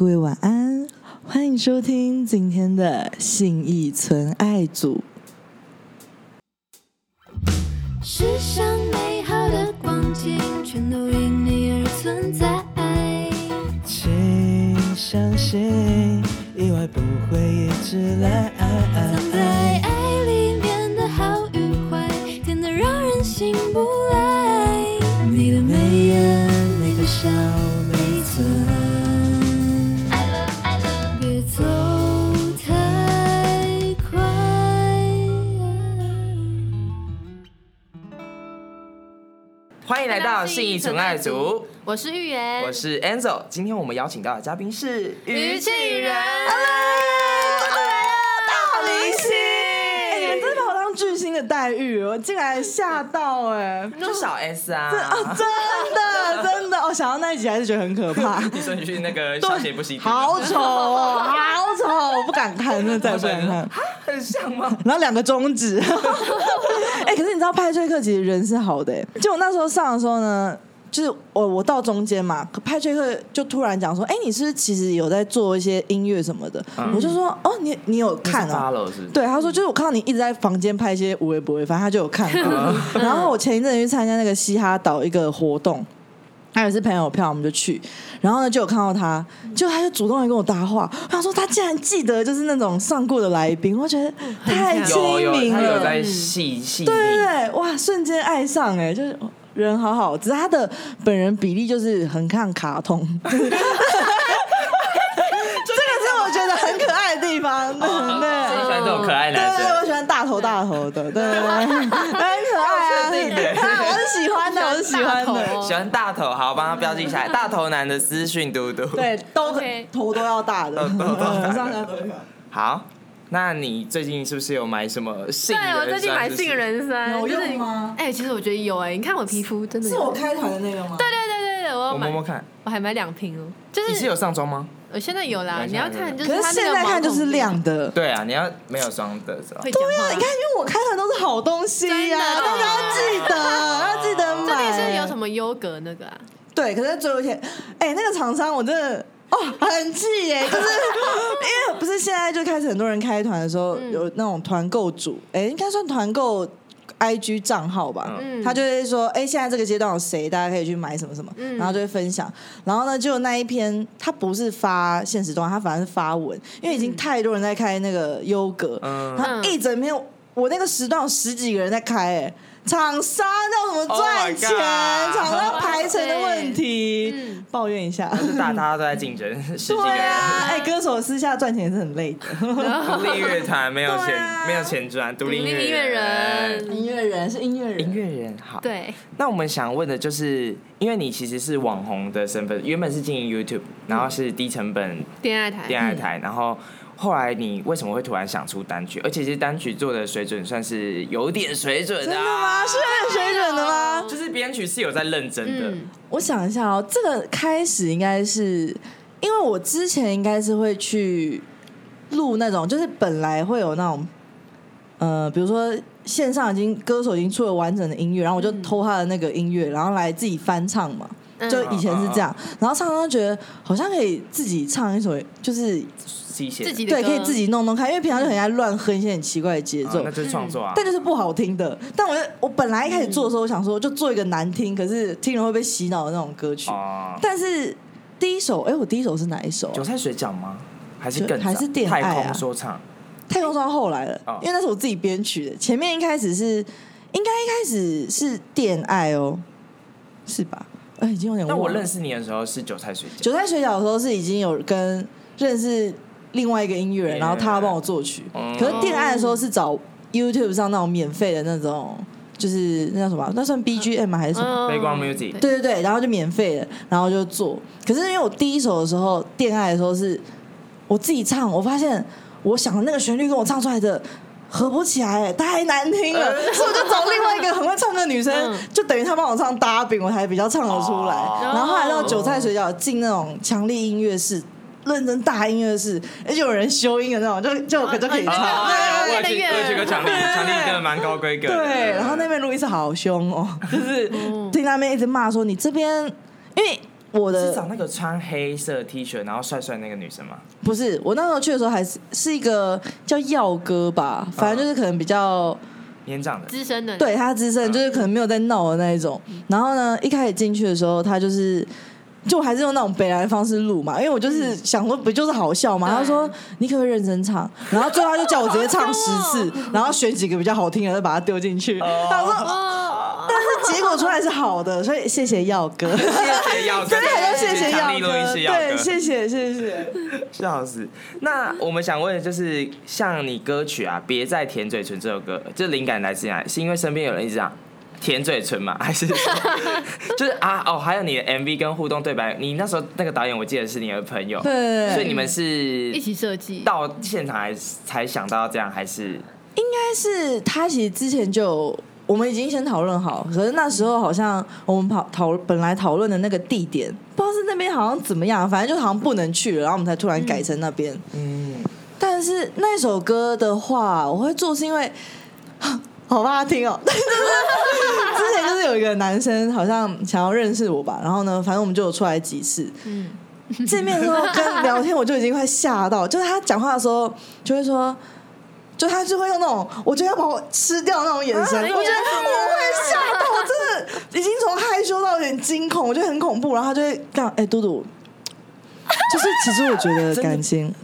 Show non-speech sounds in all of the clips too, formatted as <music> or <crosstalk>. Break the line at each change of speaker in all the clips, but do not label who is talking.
各位晚安，欢迎收听今天的信义存爱组。
世上美好的光景，全都因你而存在。
请相信，意外不会一直来。
藏在爱里面的好与坏，甜得让人醒不来。你的眉眼，你的笑
欢迎来到信义纯爱组，
我是玉言，
我是 Enzo。今天我们邀请到的嘉宾是
于庆人。
大明星，哎、你们真的把我当巨星的待遇，我竟然吓到哎、
就小 S 啊。
啊，真的 <laughs> 真的哦，想到那一集还是觉得很可怕。
你说你去那个小姐不行，
好丑哦，好丑，我不敢看，真的再也 <laughs> 不敢看。
很像吗？
然后两个中指，<laughs> 哎、可是你知道派翠克其实人是好的、哎，就我那时候上的时候呢，就是我我到中间嘛，可派翠克就突然讲说，哎、你是不是其实有在做一些音乐什么的？
嗯
我就说，哦，你你有看哦、
发了是是？
对，他说就是我看到你一直在房间拍一些无微不微，反正他就有看过。然后我前一阵去参加那个嘻哈岛一个活动，他也是朋友票，我们就去，然后呢就有看到他，就他就主动来跟我搭话，他说他竟然记得就是那种上过的来宾，我觉得太亲
有有，
民了，
他有在细细
对对。对，哇，瞬间爱上哎、就是人好好，只是他的本人比例就是很看卡通。<laughs> 这个是我觉得很可爱的地方，对对。
所以喜欢这种可爱
对对对，我喜欢大头大头的，对对对，很可爱啊！
确定的
啊我是喜欢的，我是喜欢的，
大头
喜欢大头，好，帮他标记下来。大头男的私讯嘟嘟。
对，都
OK
头都要大的。<laughs>
好，那你最近是不是有买什么杏
对，我最近买杏仁酸，
有
就是
用吗
哎、其实我觉得有哎、你看我皮肤真的有
是我开团的那个吗？
对对对对对，我要买
我摸摸，看，
我还买两瓶哦，就是
你是有上妆吗？
我现在有啦，你要看就是
可是现在看就是亮的。
对啊，你要没有双的时候。
会讲话，
你看，因为我开团都是好东西呀，
啊
大家要记得，要记得买
这里
买。
是有什么优格那个啊？
对，可是最后一天，哎、那个厂商我真的哦很气耶，<laughs> 就是因为不是现在就开始很多人开团的时候、
嗯
有那种团购组，哎、应该算团购 IG 账号吧。
嗯。
他就会说，哎、现在这个阶段有谁，大家可以去买什么什么，
嗯。
然后就会分享。然后呢，就那一篇，他不是发现实动态，他反而是发文，因为已经太多人在开那个优格，
嗯。
然后一整篇，我那个时段有十几个人在开、哎，厂商要怎么
Oh
赚钱厂商排程的问题，
嗯。
抱怨一下。
就是大家都在竞争，<laughs> 十几个。
对啊，
人。
哎、歌手私下赚钱也是很累的。
独立乐团没有钱，没有钱赚，独立
音乐人。
音乐人。是音乐人，
音乐人好。
对，
那我们想问的就是，因为你其实是网红的身份，原本是经营 YouTube，然后是低成本
电爱台，
电爱台，然后后来你为什么会突然想出单曲？而且其实单曲做的水准算是有点水准
真的
啊
吗？是很水准的吗？
就是编曲是有在认真的。
嗯，
我想一下哦，这个开始应该是因为我之前应该是会去录那种，就是本来会有那种，呃，比如说线上已经歌手已经出了完整的音乐，然后我就偷他的那个音乐，然后来自己翻唱嘛。
嗯
就以前是这样，然后常常觉得好像可以自己唱一首，就是
自己写
对，
自己的歌
可以自己弄弄看，因为平常就很爱乱哼一些很奇怪的节奏
啊那，就是创作啊。
但就是不好听的。但我就我本来一开始做的时候，我想说就做一个难听，可是听了会被洗脑的那种歌曲。
哦，
但是第一首，哎，我第一首是哪一首啊、
韭菜水饺吗？还是更
还是恋爱啊
太空说唱？
太空装后来了，
哦
因为那是我自己编曲的。前面一开始是，应该一开始是恋爱哦，是吧？哎，已经有点忘了。
那我认识你的时候是韭菜水饺，
韭菜水饺的时候是已经有跟认识另外一个音乐人，然后他帮我作曲。
嗯
可是恋爱的时候是找 YouTube 上那种免费的那种，就是那叫什么？那算 BGM 吗还是什么？
嗯
背光 music
对对对，然后就免费的，然后就做。可是因为我第一首的时候，恋爱的时候是我自己唱，我发现我想的那个旋律跟我唱出来的合不起来，太难听了，所以我就找另外一个很会唱歌的女生，
嗯
就等于她帮我唱搭饼，我才比较唱得出来。
哦
然后后来到韭菜水饺进那种强力音乐室。认真大音乐室，而且有人修音的那种，就就可就可以唱。
对对
有去我有去过强力，强力真的蛮高规格。
对，然后那边路易斯好凶哦，就是听那边一直骂说你这边，因为我的
是找那个穿黑色 T 恤然后帅帅那个女生吗？
不是我那时候去的时候还是是一个叫耀哥吧，反正就是可能比较。
年长的，
资深的，
对他资深，就是可能没有在闹的那一种。然后呢，一开始进去的时候，他就是。就我还是用那种北来的方式录嘛，因为我就是想说，不就是好笑嘛？他说你可不可以认真唱？然后最后他就叫我直接唱十次，<laughs> 然后选几个比较好听的，再把它丢进去。他说，
哦，<laughs>
但是结果出来是好的，所以谢谢耀哥，
谢谢耀哥，
真的很要谢谢耀哥，对，谢谢谢谢。
笑死！那我们想问的就是，像你歌曲啊，《别再舔嘴唇》这首歌，这灵感来自哪里？是因为身边有人一直讲舔嘴唇嘛？<laughs> 还是说 <laughs> 就是啊哦，还有你的 MV 跟互动对白，你那时候那个导演我记得是你的朋友，
对，
所以你们是
一起设计，
到现场还才想到这样，还是
应该是他其实之前就我们已经先讨论好，可是那时候好像我们跑讨本来讨论的那个地点，不知道是那边好像怎么样，反正就好像不能去了，然后我们才突然改成那边。
嗯
但是那首歌的话，我会做是因为。好怕他听哦！就 <laughs> 是之前就是有一个男生好像想要认识我吧，然后呢，反正我们就有出来几次，
嗯，
见面的时候跟聊天，我就已经快吓到，<laughs> 就是他讲话的时候就会说，就他就会用那种我觉得要把我吃掉那种眼神，
啊
我觉得我会吓到，我真的已经从害羞到有点惊恐，我觉得很恐怖。然后他就会这样，哎、嘟嘟，就是其实我觉得 <laughs> 感情。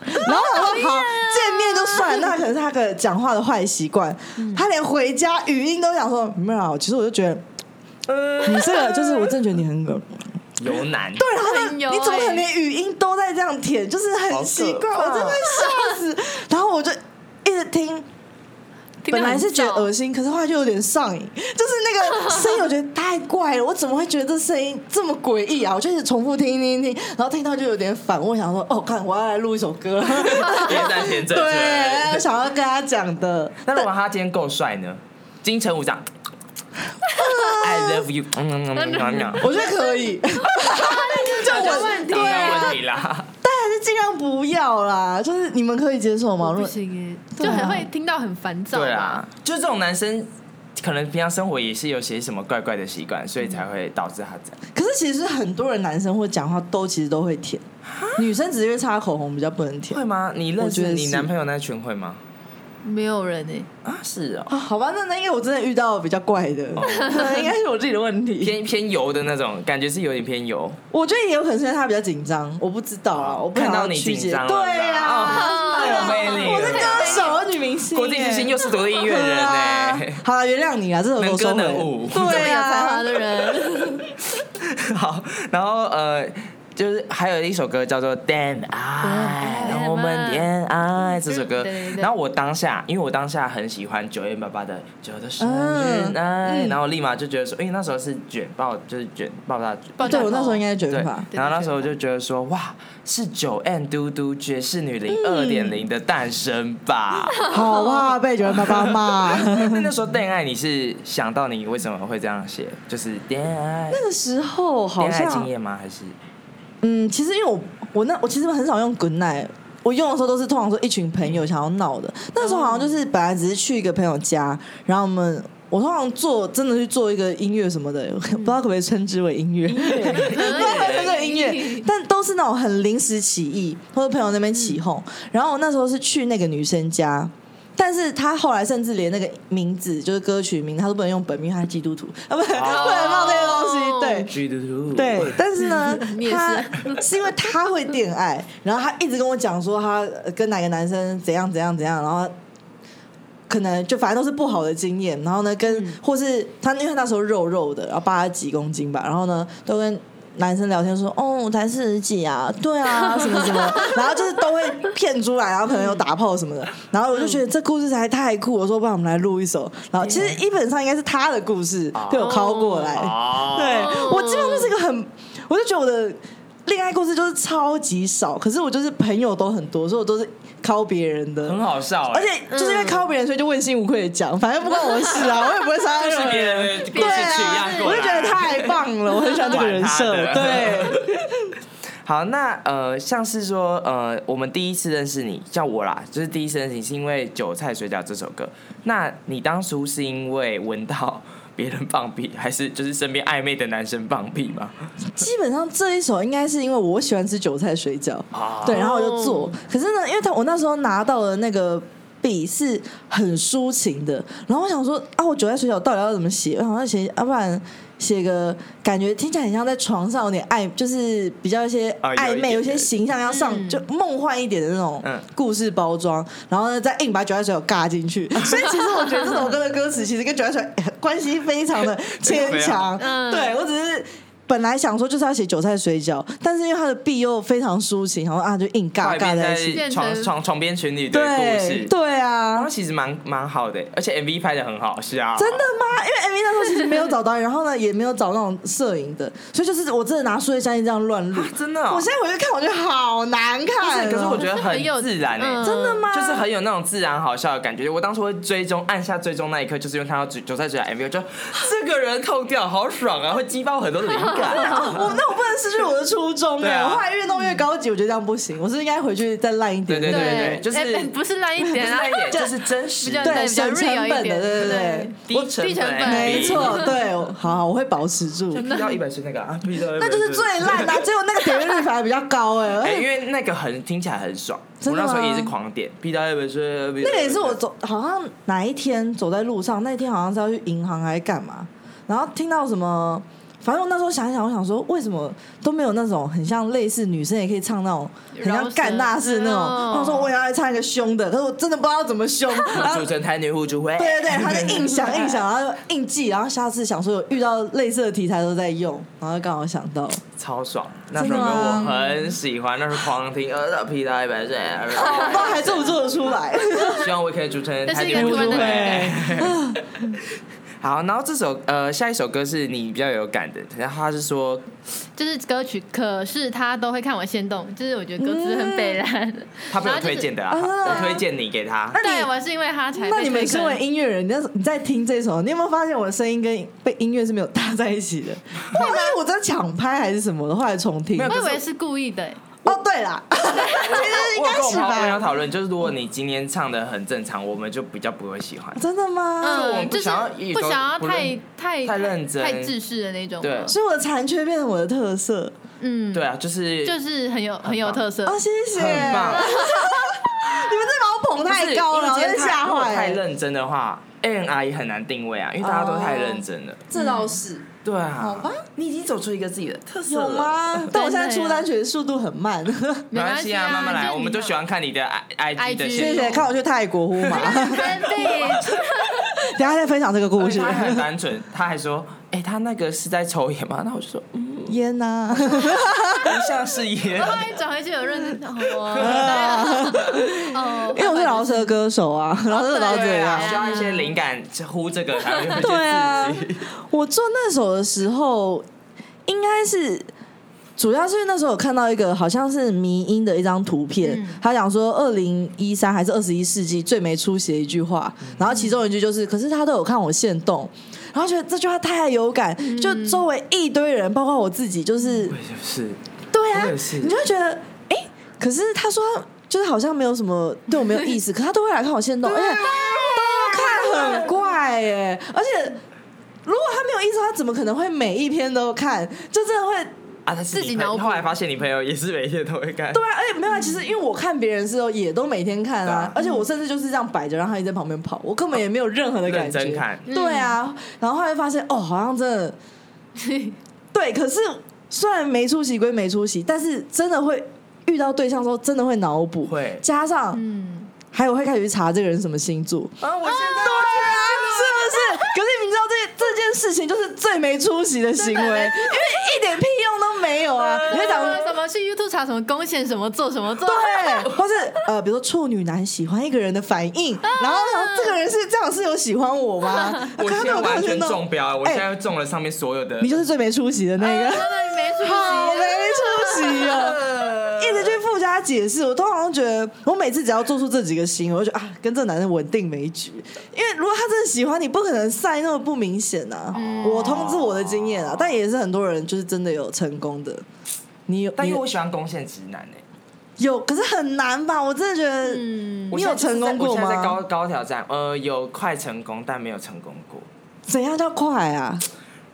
<laughs> 然后我说好，见面就算了，那可能是他的讲话的坏习惯。他连回家语音都想说没有啊，其实我就觉得你这个就是我真的觉得你很恶。
有难，
对，然后呢，
很油
你怎么可能
欸
连语音都在这样舔？就是很奇怪，我真的会笑死。然后我就一直听，本来是觉得
燥
恶心，可是后来就有点上瘾，就是那个 <laughs> 声音，我觉得太怪了。我怎么会觉得这声音这么诡异啊？我就一直重复听听听，然后听到就有点反胃，想说哦，看我要来录一首歌。<laughs> 对，想要跟他讲的。
那如果他今天够帅呢？金城武长，I love you，嗯嗯嗯嗯嗯，
我觉得可以，<laughs> 就我
问题
没有
对啊，
问题啦。
尽量不要啦。就是你们可以接受吗？如
不
果
行就很会听到很烦躁吧
对啊，，就是这种男生，可能平常生活也是有些什么怪怪的习惯，所以才会导致他这样。
可是其实很多人男生会讲话都其实都会舔，女生只是因为擦口红比较不能舔
会吗？你认识你男朋友那群会吗？
没有人哎，
啊，是哦，
啊。好吧，那那因为我真的遇到比较怪的，<laughs> 应该是我自己的问题。
偏偏油的那种，感觉是有点偏油。
我觉得也有可能是因为他比较紧张，我不知道啊，我不想
看到你紧张
对呀、
哦太有魅力
我是歌手，女明星，
国际巨星又是独立音乐人呢、
啊好了，原谅你啊，这首歌
能歌能舞
对
有才华
啊，
的人，
好，然后呃，就是还有一首歌叫做《恋爱》，让我们恋爱这首歌然后我当下，因为我当下很喜欢九月八八的《九的生日然后我立马就觉得说，因为那时候是卷爆，就是卷爆炸卷。
爆炸
对我那时候应该是卷
对
发，，
然后那时候就觉得说，哇，是九 N 嘟嘟爵士女伶二点零的诞生吧？<laughs>
好怕被九人爸爸骂。
那 <laughs> 那时候恋爱，你是想到你为什么会这样写？就是恋爱，
那个时候好
恋爱经
像，
验吗？还是
嗯，其实因为我我那我其实很少用 Good Night，我用的时候都是通常说一群朋友想要闹的。那时候好像就是本来只是去一个朋友家，然后我们我通常做真的去做一个音乐什么的，<laughs> 不知道可不可以称之为音乐，不知道可不可以称之为音乐，但都是那种很临时起意，或者朋友那边起哄。然后我那时候是去那个女生家。但是他后来甚至连那个名字，就是歌曲名，他都不能用本名，他是基督徒，啊，不能不能放这些东西，对。
基督徒？
对，但是呢，<laughs>
是
他是因为他会恋爱，然后他一直跟我讲说他呃跟哪个男生怎样怎样怎样，然后可能就反正都是不好的经验，然后呢跟、或是他因为他那时候肉肉的，然后八十几公斤吧，然后呢都跟。男生聊天说：“哦，我才四十几啊，对啊，<laughs> 什么什么，然后就是都会骗出来，然后可能有打炮什么的，然后我就觉得这故事实在太酷，我说不然我们来录一首，然后其实基本上应该是他的故事被我拷过来，
哦，
对我基本上就是一个很，我就觉得我的恋爱故事就是超级少，可是我就是朋友都很多，所以我都是靠别人的，
很好笑哎，
而且就是因为靠别人，所以就问心无愧的讲，反正不关我的事啊，<laughs> 我也不会伤害任何
就是别
人。
人的故
对
事曲一样
啊，
过来
我就觉得太棒了，我很喜欢这个人设。对，<laughs>
好，那呃，像是说呃，我们第一次认识你，叫我啦，就是第一次认识你是因为《韭菜水饺》这首歌。那你当初是因为闻到别人放屁，还是就是身边暧昧的男生放屁吗？
基本上这一首应该是因为我喜欢吃韭菜水饺，
啊
对，然后我就做。可是呢，因为他我那时候拿到的那个笔是很抒情的，然后我想说啊，我韭菜水饺到底要怎么写？我想要写，要不然写个感觉听起来很像在床上有点暧，就是比较一些暧昧，
点
有一些形象要上，
嗯
就梦幻一点的那种
嗯
故事包装，然后呢再硬把韭菜水饺尬进去。所以其实我觉得这首歌的歌词其实跟韭菜水关系非常的牵强。
嗯
对我只是。本来想说就是要写韭菜水饺，但是因为他的 B 又非常抒情，然后啊就硬尬尬在一起。
床床床边情侣的故
对
事，
对
然
啊
后，其实蛮蛮好的，而且 MV 拍的很好是啊，
真的吗？因为 MV 那时候其实没有找导演，然后呢也没有找那种摄影的，所以就是我真的拿数位相机这样乱录。
真的哦、
我现在回去看，我觉得好难看、哦。
可是我觉得
很有
自然哎、
嗯
真的吗？
就是很有那种自然好笑的感觉。我当初会追踪按下追踪那一刻，就是因为看到韭韭菜水饺 MV，我就 <laughs> 这个人痛掉好爽啊，会激发我很多灵感。<laughs>
我那我不能失去我的初衷哎、我后来越弄越高级，我觉得这样不行，我是应该回去再烂一点。
对对对
对
就是
不是烂一
不
点啊
是那一，点，<laughs> 就是真实
对省成本的，
点
对对对
对。
低成
本
没错，<laughs> 对，好好，我会保持住。
，P 到一百是那个啊，P 到
那就是最烂的、啊，结果那个点阅率反而比较高哎、
因为那个很听起来很爽，我那时候也是狂点，P 到一百是
那个也是我走，好像哪一天走在路上，那天好像是要去银行还是干嘛，然后听到什么，反正我那时候想一想，我想说为什么都没有那种很像类似女生也可以唱那种很像干大事那种，
饶舌
我说我也要来唱一个凶的，可是我真的不知道怎么凶，<laughs> 然后
主持人台女互助会，
对对对，他就硬想硬想，然后就硬记，然后下次想说有遇到类似的题材都在用，然后刚好想到，
超爽。那首歌我很喜欢，那是狂听，呃，P 到一百岁，<laughs>
我不知道还做不做得出来。<laughs>
希望我也可以主持人
这
台女互助会。好，然后这首呃下一首歌是你比较有感的，然后他是说
就是歌曲，可是他都会看我先动，就是我觉得歌词很北蓝。
他被我推荐的我推荐你给他。
对，我是因为他才
那你们身为音乐人，你在你在听这首，你有没有发现我的声音跟被音乐是没有搭在一起的？后来我在抢拍还是什么的，后来重听
我以为是故意的欸，
哦，对了，其实应该是
我有跟我朋友
吧？
讨论，就是如果你今天唱的很正常，我们就比较不会喜欢。
真的吗？
嗯，就
们不想要
不想要太太
太认真
太制式的那种。
对
所以我的残缺变成我的特色。
嗯，
对啊，就是
就是很有很有特色
哦，。谢谢。
很棒。<laughs>
你们这把我捧太高了，我真
不是因为今天
吓坏。
如果太认真的话，A N R 也很难定位啊，因为大家都太认真了。
这倒是
对啊，
好吧，
你已经走出一个自己的特色
有
了。
吗？<laughs> 但我现在出单曲的速度很慢。
没关系啊，慢慢来，我们都喜欢看你的 I I G 的
IG
线动
谢谢，看我去泰国呼马，等 <laughs>
真的，<laughs>
一下再分享这个故事。
他很单纯，他还说：“哎、他那个是在抽烟吗？”那我就说：“嗯，
烟呐，
不像是烟。<laughs>
后来转回去有认真哦，<laughs> 哦，
因为我是饶舌歌手啊，饶舌老这
对啊，
样。
需要一些灵感呼这个
对啊
刺激。<laughs>
我做那首的时候，应该是主要是因为那时候有看到一个好像是迷音的一张图片，
嗯
他讲说二零一三还是二十一世纪最没出息的一句话，然后其中一句就是，可是他都有看我现动。然后觉得这句话太有感，就周围一堆人，包括我自己，就是
是，
对啊你就会觉得，哎、可是他说就是好像没有什么对我没有意思，<laughs> 可他都会来看我现动，而且都看很怪哎，而且如果他没有意思，他怎么可能会每一篇都看？就真的会
自己脑补。
后来发现你朋友也是每天都会看，
对啊，而且没有啊，其实因为我看别人的时候也都每天看啊而且我甚至就是这样摆着，让他一直在旁边跑，我根本也没有任何的感觉。
认真看。
对啊，然后后来发现哦，好像真的 <laughs> 对，可是虽然没出息归没出息，但是真的会遇到对象的时候，真的会脑补，
会。
加上
嗯，
还有会开始去查这个人什么星座。
啊，我现
对啊，是不是？可是你知道这这件事情就是最没出息的行为，因为一点屁用都没有啊！你会讲
什么什么去 YouTube 查什么贡献什么做什么做，
对，或是呃，比如说处女男喜欢一个人的反应，然后然后这个人是这样是有喜欢我吗？<laughs>
在我现在完全中标了，我
哎
现在中了上面所有的。
你就是最没出息的那个。
真的你没出
好没
息，
出息哦！<laughs> 一直去附加解释，我通常觉得，我每次只要做出这几个行为，我就觉得啊，跟这个男人稳定没局。因为如果他真的喜欢你，不可能晒那么不明显啊。我通知我的经验啊，但也是很多人就是真的有成功的。你有，
但因为我喜欢攻陷直男诶，
有，可是很难吧？我真的觉得，
嗯，
你有成功过
我现在在
吗
高高挑战，呃，有快成功，但没有成功过。
怎样叫快啊？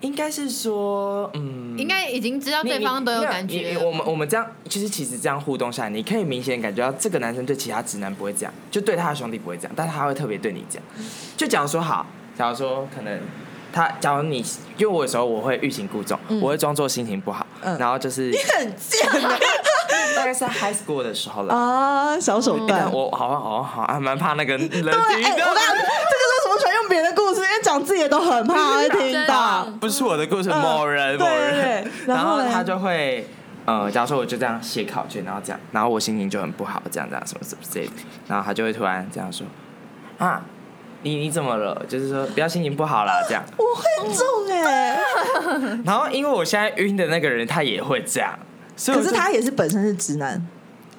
应该是说，嗯，
应该已经知道对方都有感觉。
我们我们这样，就是其实这样互动下来，你可以明显感觉到这个男生对其他直男不会这样，就对他的兄弟不会这样，但是他会特别对你这样。就假如说好，假如说可能他，假如你，因为我有时候我会欲擒故纵，我会装作心情不好，
嗯。
然后就是你
很贱啊
大概是在 <laughs> high school 的时候了。
啊！小手段
但。我好像好像好像蛮怕那个人听
对，哎、我跟你讲，这个为什么喜欢用别人的故事？因为讲自己的都很怕会听到
真。的
不是我的故事，
嗯
某人某人
对，然后嘞
然后他就会。呃，假如说我就这样写考卷，然后这样，然后我心情就很不好，这样这样什么什么之类的，然后他就会突然这样说，啊，你你怎么了？就是说不要心情不好啦，这样。
我会中哎、
然后因为我现在晕的那个人他也会这样，所以
可是他也是本身是直男，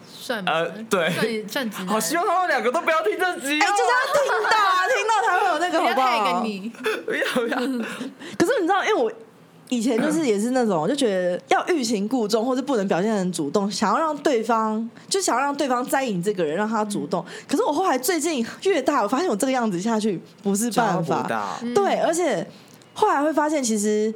算
呃对
算算直男。
好希望他们两个都不要听这集
哎、就是要听到啊，听到才会有那个好不好？
不要不要，<laughs>
可是你知道，因为我以前就是也是那种，就觉得要欲擒故纵，或是不能表现很主动，想要让对方就想要让对方在意你这个人，让他主动。可是我后来最近越大，我发现我这个样子下去不是办法。
到。
对，而且后来会发现，其实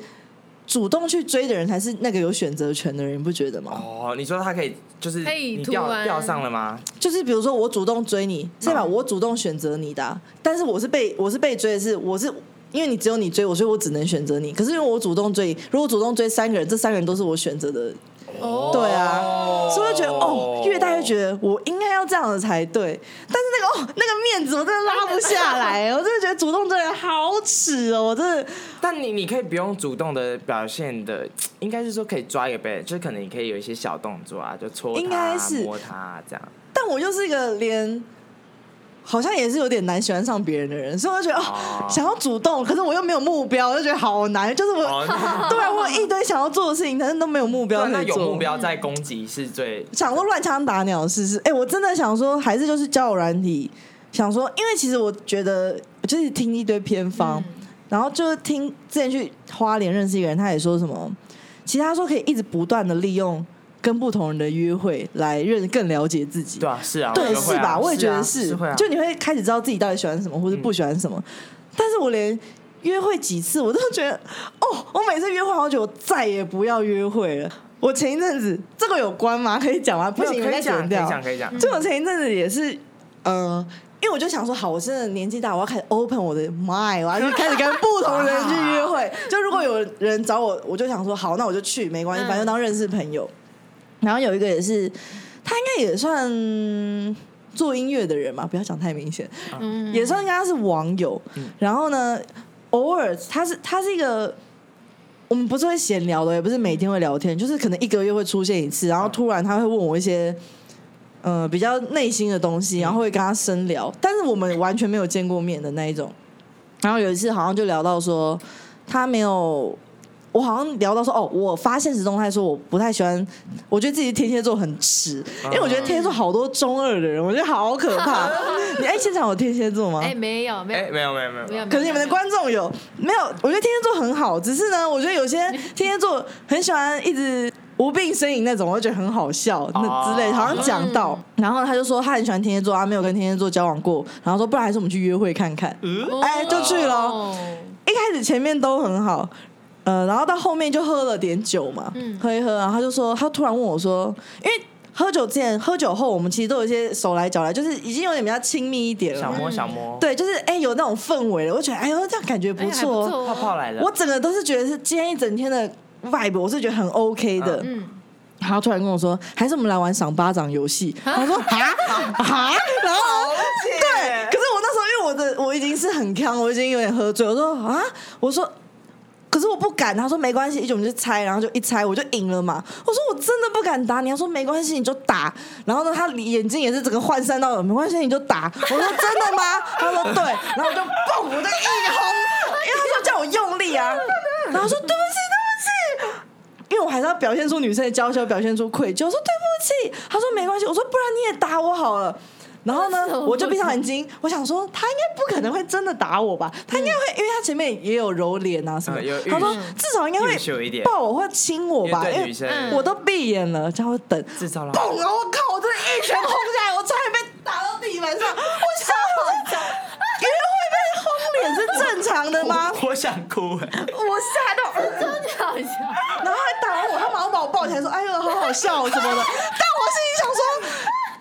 主动去追的人才是那个有选择权的人，你不觉得吗？
哦，你说他可以就是
可以
你
突然
钓钓上了吗？
就是比如说我主动追你，是吧？我主动选择你的啊、但是我是被我是被追的是我是。因为你只有你追我，所以我只能选择你。可是因为我主动追，如果主动追三个人，这三个人都是我选择的
哦
对啊，所以会觉得哦，越大越觉得我应该要这样的才对。但是那个哦，那个面子我真的拉不下来，<laughs> 我真的觉得主动的人好耻哦，我真的。
但你你可以不用主动的表现的，应该是说可以抓一个背，就是可能你可以有一些小动作啊，就搓
应
他啊、
该是
摸他啊这样。
但我又是一个连。好像也是有点难喜欢上别人的人，所以我就觉得哦
哦，
想要主动，可是我又没有目标，我就觉得好难。就是我，<laughs>
哦，
对啊，我有一堆想要做的事情，但是都没有目标
对，那
可以做。
有目标在攻击是最
想说乱枪打鸟试试。哎、我真的想说，还是就是交友软体，想说，因为其实我觉得，就是听一堆偏方，然后就是听之前去花莲认识一个人，他也说什么，其实他说可以一直不断的利用跟不同人的约会来认更了解自己。
对啊，是啊，
对，是吧？我也觉得
是啊是啊，
就你会开始知道自己到底喜欢什么，或者不喜欢什么。但是我连约会几次，我都觉得，哦，我每次约会，好久，我再也不要约会了。我前一阵子这个有关吗？可以讲吗？不行，
可以讲，
你再剪掉。
可以讲，可以讲。
就我前一阵子也是，呃，因为我就想说，好，我真的年纪大，我要开始 open 我的 mind，我要去 <laughs> 开始跟不同人去约会。就如果有人找我，我就想说，好，那我就去，没关系，
嗯
反正当认识朋友。然后有一个也是，他应该也算做音乐的人嘛，不要讲太明显，
嗯
也算跟他是网友。然后呢，偶尔他是他是一个。我们不是会闲聊的，也不是每天会聊天，就是可能一个月会出现一次，然后突然他会问我一些，呃，比较内心的东西，然后会跟他深聊，但是我们完全没有见过面的那一种。然后有一次好像就聊到说，他没有，我好像聊到说，哦，我发现实动态说我不太喜欢，我觉得自己天蝎座很耻，因为我觉得天蝎座好多中二的人，我觉得好可怕。<laughs> 你哎，现场有天蝎座吗？
哎，没有没
哎，
有
没有没有。没有，
可是你们的观众有没有？我觉得天蝎座很好，只是呢，我觉得有些天蝎座很喜欢一直无病呻吟那种，我就觉得很好笑那之类好像讲到，然后他就说他很喜欢天蝎座，他没有跟天蝎座交往过，然后说不然还是我们去约会看看。哎就去了
哦
一开始前面都很好，呃，然后到后面就喝了点酒嘛，
嗯。
喝一喝，然后他就说，他突然问我说，因为喝酒之前、喝酒后，我们其实都有一些手来脚来，就是已经有点比较亲密一点了。嘛。
小摸小摸，
对，就是哎、有那种氛围了，我觉得哎呦这样感觉不错。
错
泡泡来了，
我整个都是觉得是今天一整天的 vibe，我是觉得很 OK 的。
嗯，
然后突然跟我说，还是我们来玩赏巴掌游戏。<laughs> 他说啊啊，然后对，可是我那时候因为我的我已经是很康，我已经有点喝醉，我说啊，我说。可是我不敢，他说没关系，一就我们就猜，然后就一猜我就赢了嘛。我说我真的不敢打你，他说没关系你就打。然后呢，他眼睛也是整个涣散到了，没关系你就打。我说真的吗？他说对，然后我就嘣，我就一轰，因为他说叫我用力啊，然后说对不起对不起，因为我还是要表现出女生的娇羞，表现出愧疚。我说对不起，他说没关系，我说不然你也打我好了。然后呢 <laughs> 我就闭上眼睛，我想说他应该不可能会真的打我吧？他应该会，因为他前面也有揉脸啊什么。他说
嗯
至少应该会抱我或亲我吧，因为我都闭眼了，叫我等。
至少了。
嘣！我靠，我真的一拳轰下来，我差点被打到地板上。<laughs> 我想，约会被轰脸是正常的吗？
我 <laughs> 想哭哎。
我吓到，
真的好笑。
然后还打完我，他马上把我抱起来说：“哎呦，好好笑什么的。”但我心里想说，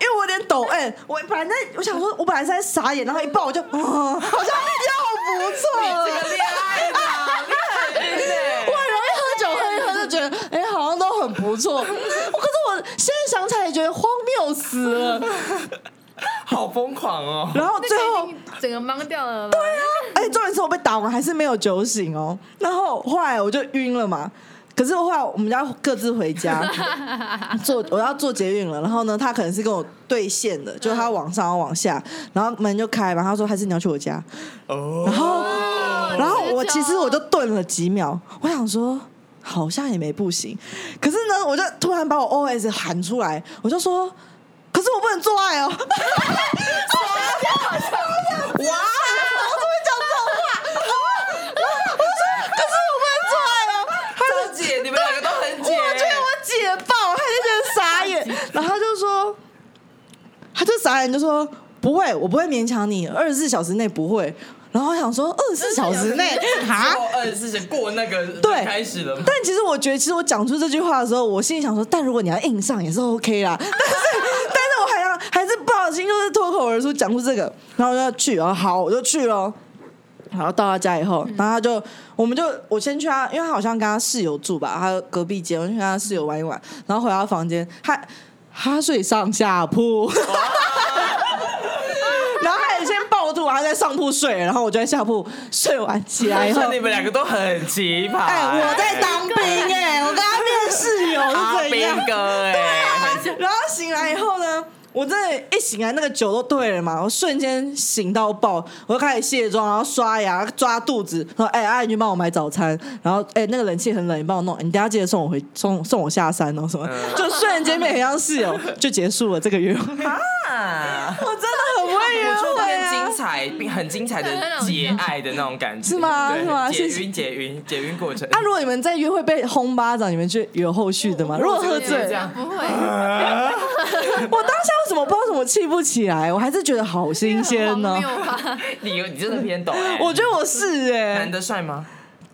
因为我有点抖 M，我本来在我想说，我本来是在傻眼，然后一抱我就，啊，好像要不错了。
这个恋爱
我很容易喝酒，喝一喝就觉得，哎、好像都很不错。可是我现在想起来也觉得荒谬死了。
好疯狂哦！
然后最后
整个懵掉了。对啊，
哎，重点是我被打完还是没有酒醒哦。然后后来我就晕了嘛。可是后来我们家各自回家，<laughs> 坐我要坐捷运了。然后呢，他可能是跟我对线的，就是他往上要往下，然后门就开嘛。他说还是你要去我家。
哦，
然后，然后我其实我就顿了几秒，我想说好像也没不行，可是呢，我就突然把我 OS 喊出来，我就说，可是我不能做爱哦。<laughs> <laughs> 哇！我怎么会讲这种话？我说，可是我不能做爱哦。他
超姐，你们两个都很姐。
我觉得我姐爆，他就觉得傻眼，然后他就说，他就傻眼就说不会，我不会勉强你，二十四小时内不会。然后我想说二十四小时内哈。
二十四小过那个
对
开始了？
但其实我觉得，其实我讲出这句话的时候，我心里想说，但如果你要硬上也是 OK 啦。<laughs> 但是，但是我还要还是不小心就是脱口而出讲出这个，然后我就要去，然后好我就去了。然后到他家以后，然后他就，我们就我先去他，因为他好像跟他室友住吧，他隔壁间，我就去跟他室友玩一玩，然后回到房间，他他睡上下铺，然后他也先抱住然后在上铺睡，然后我就在下铺睡完起来以后
所以，你们两个都很奇葩。
哎、我在当兵哎、我跟他面室友
阿兵
是怎样？
哥哎，
然后醒来以后呢，我真的，一醒来那个酒都退了嘛，我瞬间醒到爆，我就开始卸妆，然后刷牙，抓肚子，说：“哎、阿姨，你帮我买早餐。”然后，哎、那个冷气很冷，你帮我弄，你等下记得送我回送送我下山哦，什么，
嗯
就瞬间变成像室友，就结束了这个约会。
啊，<laughs>
我真的
我觉得
会啊
很精！彩，并很精彩的解爱的那种感觉，
是吗是吗
解晕解晕解晕过程。
啊，如果你们在约会被轰巴掌，你们就有后续的吗？如果喝醉，
这样
不会，<laughs>
我当下为什么不知道怎么气不起来？我还是觉得好新鲜呢？<laughs>
你你真的偏懂哎，
我觉得我是哎、
男的帅吗？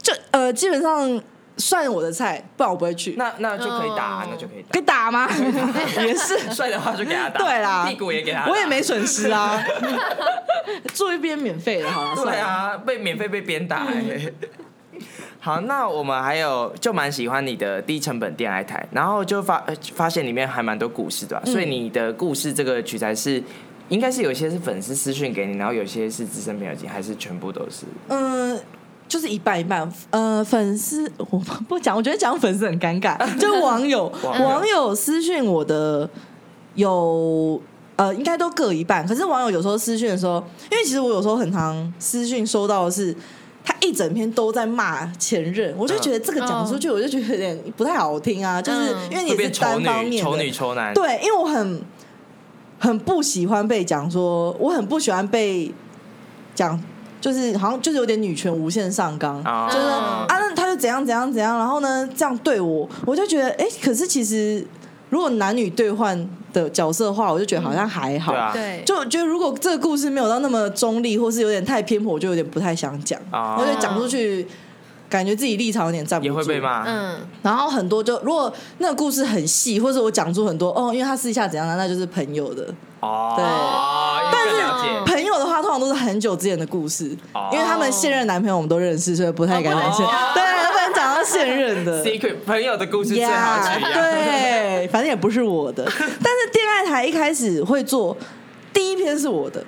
就呃，基本上算我的菜，不然我不会去。
那那就可以打，
哦
那就可以打
可。以打吗？也是，
帅的话就给他打，
对啦，
屁股也给他打，
我也没损失啊。<laughs> 做一边免费的，好了。
对啊，被免费被鞭打、欸。好，那我们还有就蛮喜欢你的低成本电爱台，然后就发呃发现里面还蛮多故事的吧、所以你的故事这个取材是。应该是有些是粉丝私讯给你，然后有些是资深朋友寄，还是全部都是？
嗯。就是一半一半，呃，粉丝我不讲，我觉得讲粉丝很尴尬。<laughs> 就是 <laughs> 网友，
网友
私讯我的有呃，应该都各一半。可是网友有时候私讯的时候，因为其实我有时候很常私讯收到的是，他一整篇都在骂前任，我就觉得这个讲出去，我就觉得有点不太好听啊。就是
嗯
因为你是单方面的
丑女、丑男。
对，因为我很很不喜欢被讲说，我很不喜欢被讲，就是好像就是有点女权无限上纲，
啊
就是啊，那他就怎样怎样怎样，然后呢这样对我，我就觉得哎、可是其实如果男女兑换的角色的话，我就觉得好像还好。
对啊，
对，
就我觉得，如果这个故事没有到那么中立，或是有点太偏颇，我就有点不太想讲。
啊
我觉得讲出去，感觉自己立场有点站不住，
也会被骂。
嗯，
然后很多就如果那个故事很细，或者我讲出很多哦，因为他私下怎样的，那就是朋友的。
哦，
对
但
是常都是很久之前的故事，
哦
因为他们现任男朋友我们都认识，所以不太敢讲现。
哦
对，不能讲到现任的。
secret 朋友的故事最好。
对，反正也不是我的。<laughs> 但是电爱台一开始会做第一篇是我的，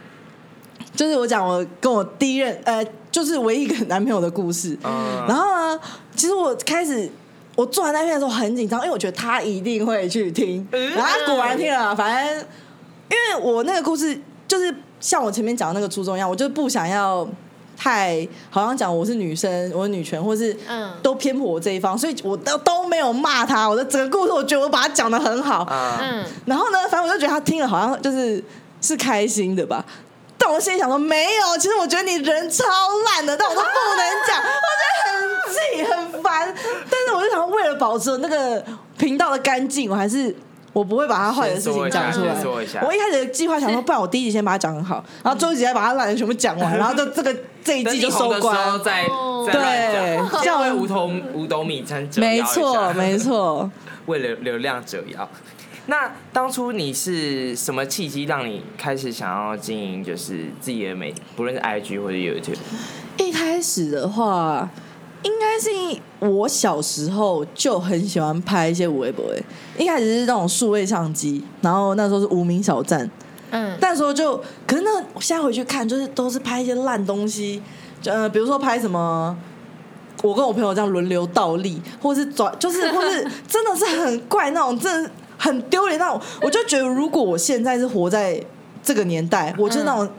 就是我讲我跟我第一任呃，就是唯一一个男朋友的故事。
嗯
然后呢，其实我开始我做完那篇的时候很紧张，因为我觉得他一定会去听，
嗯
然后他果然听了，反正因为我那个故事就是像我前面讲的那个初衷一样，我就不想要太好像讲我是女生，我是女权，或是
嗯
都偏颇我这一方，所以我都都没有骂他，我的整个故事我觉得我把它讲的很好，
啊，
嗯，
然后呢，反正我就觉得他听了好像就是是开心的吧。但我心里想说，没有，其实我觉得你人超烂的，但我都不能讲，我觉得很气很烦。但是我就想，为了保持那个频道的干净，我还是我不会把他坏的事情讲出来。我一开始的计划想说，不然我第一集先把它讲很好，然后最后一集再把它烂的全部讲完，<laughs> 然后就这个这一季就收官。
再
对
讲，这样为五斗五斗米折腰
没错，没错。<laughs>
为了流量折腰。那当初你是什么契机让你开始想要经营就是自己的媒，不论是 IG 或者 YouTube？
一开始的话，应该是我小时候就很喜欢拍一些微博，一开始是那种数位相机，然后那时候是无名小站，
嗯，
那时候就，可是那现在回去看，就是都是拍一些烂东西，就呃，比如说拍什么，我跟我朋友这样轮流倒立，或是转，就是 <laughs> 或是真的是很怪那种，真的很丢脸那种。我就觉得，如果我现在是活在这个年代，我就是那种。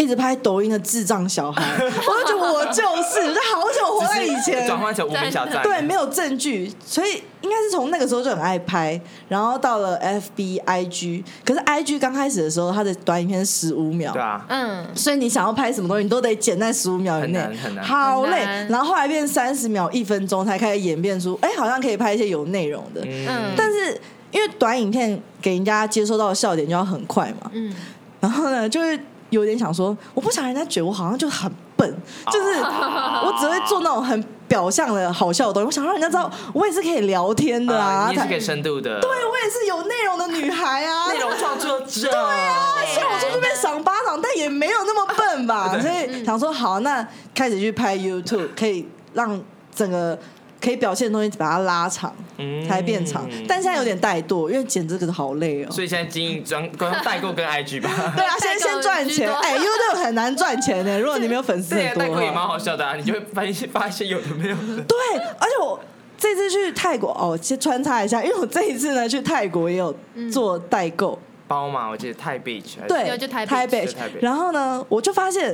一直拍抖音的智障小孩，<laughs> 我就觉得我就是，就好久活在以前，
转换成无名小站，
对，没有证据，所以应该是从那个时候就很爱拍，然后到了 FB、IG，可是 IG 刚开始的时候，它的短影片十五秒，
对啊，
嗯，
所以你想要拍什么东西，你都得剪在十五秒以内。好累。然后后来变三十秒、一分钟，才开始演变出，哎，好像可以拍一些有内容的。
嗯，
但是因为短影片给人家接收到的笑点就要很快嘛，
嗯，
然后呢，就会有点想说，我不想人家觉得我好像就很笨，就是 <laughs> 我只会做那种很表象的好笑的东西。我想让人家知道，我也是可以聊天的啊，
也是可以深度的，
对我也是有内容的女孩啊，
内容创作者，对
啊，虽然我出去被赏巴掌，但也没有那么笨吧。<laughs> 所以想说，好，那开始去拍 YouTube，可以让整个可以表现的东西把它拉长，
嗯
才变长。但现在有点怠惰，因为剪这个好累哦。
所以现在经营专光代购跟 IG 吧。<laughs>
对啊，先先赚钱。哎，YouTube 很难赚钱的，<laughs> 如果你没有粉丝
对啊，
很多
代购也蛮。好笑的啊，你就会发一些发一些有的没有的。
对，而且我这次去泰国哦，先穿插一下，因为我这一次呢去泰国也有做代购。
包嘛，我记得泰 beach 还是
对，
有就台北
北
就台北
然后呢，我就发现，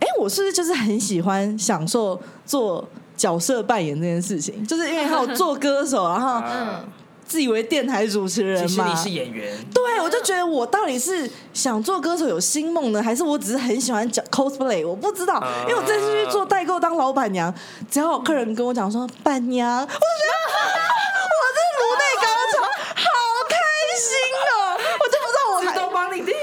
哎，我是不是就是很喜欢享受做角色扮演这件事情？就是因为还有做歌手，然后
啊 <laughs>
自以为电台主持人嘛
其实你。是演员，
对，我就觉得我到底是想做歌手有新梦呢，还是我只是很喜欢讲 cosplay？我不知道，
啊
因为我这次去做代购当老板娘，只要有客人跟我讲说板娘，我就觉得我这颅内高潮，好开心哦！我就不知道我还
都帮你定位。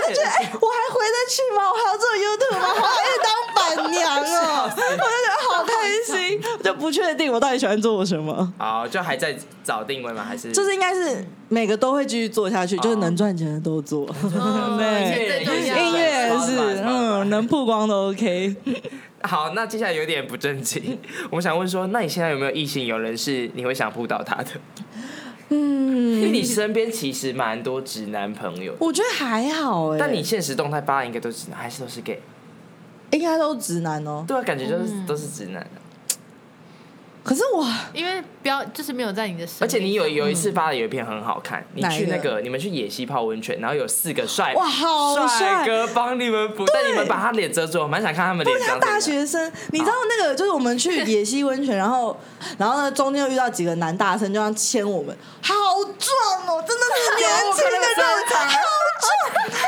我就觉得，哎、我还回得去吗？我还要做 YouTube 吗？我还可以当板娘哦！我就觉得好开心，我就不确定我到底喜欢做什么。
好，就还在找定位吗？还是
就是应该是每个都会继续做下去，就是能赚钱的都做。
哦 <laughs>
对音乐也是，嗯，能曝光都 OK。<laughs>
好，那接下来有点不正经，<laughs> 我想问说，那你现在有没有异性有人是你会想扑倒他的？嗯因为
嗯，
你身边其实蛮多直男朋友，
我觉得还好哎，
但你现实动态发的应该都是直男，还是都是 gay？
应该都直男哦。
对啊，感觉就是、
嗯
都是直男。
可是我
因为不要就是没有在你的生命
而且你有有一次发的有一篇很好看，你去那个你们去野溪泡温泉，然后有四个帅
哇好帅
哥帮你们补，但你们把他脸遮住，我蛮想看他们脸
不像大。学生，你知道那个就是我们去野溪温泉，然后 <laughs> 然后呢中间又遇到几个男大生，就要牵我们，好壮哦，真的是年轻的人，<laughs> 好壮。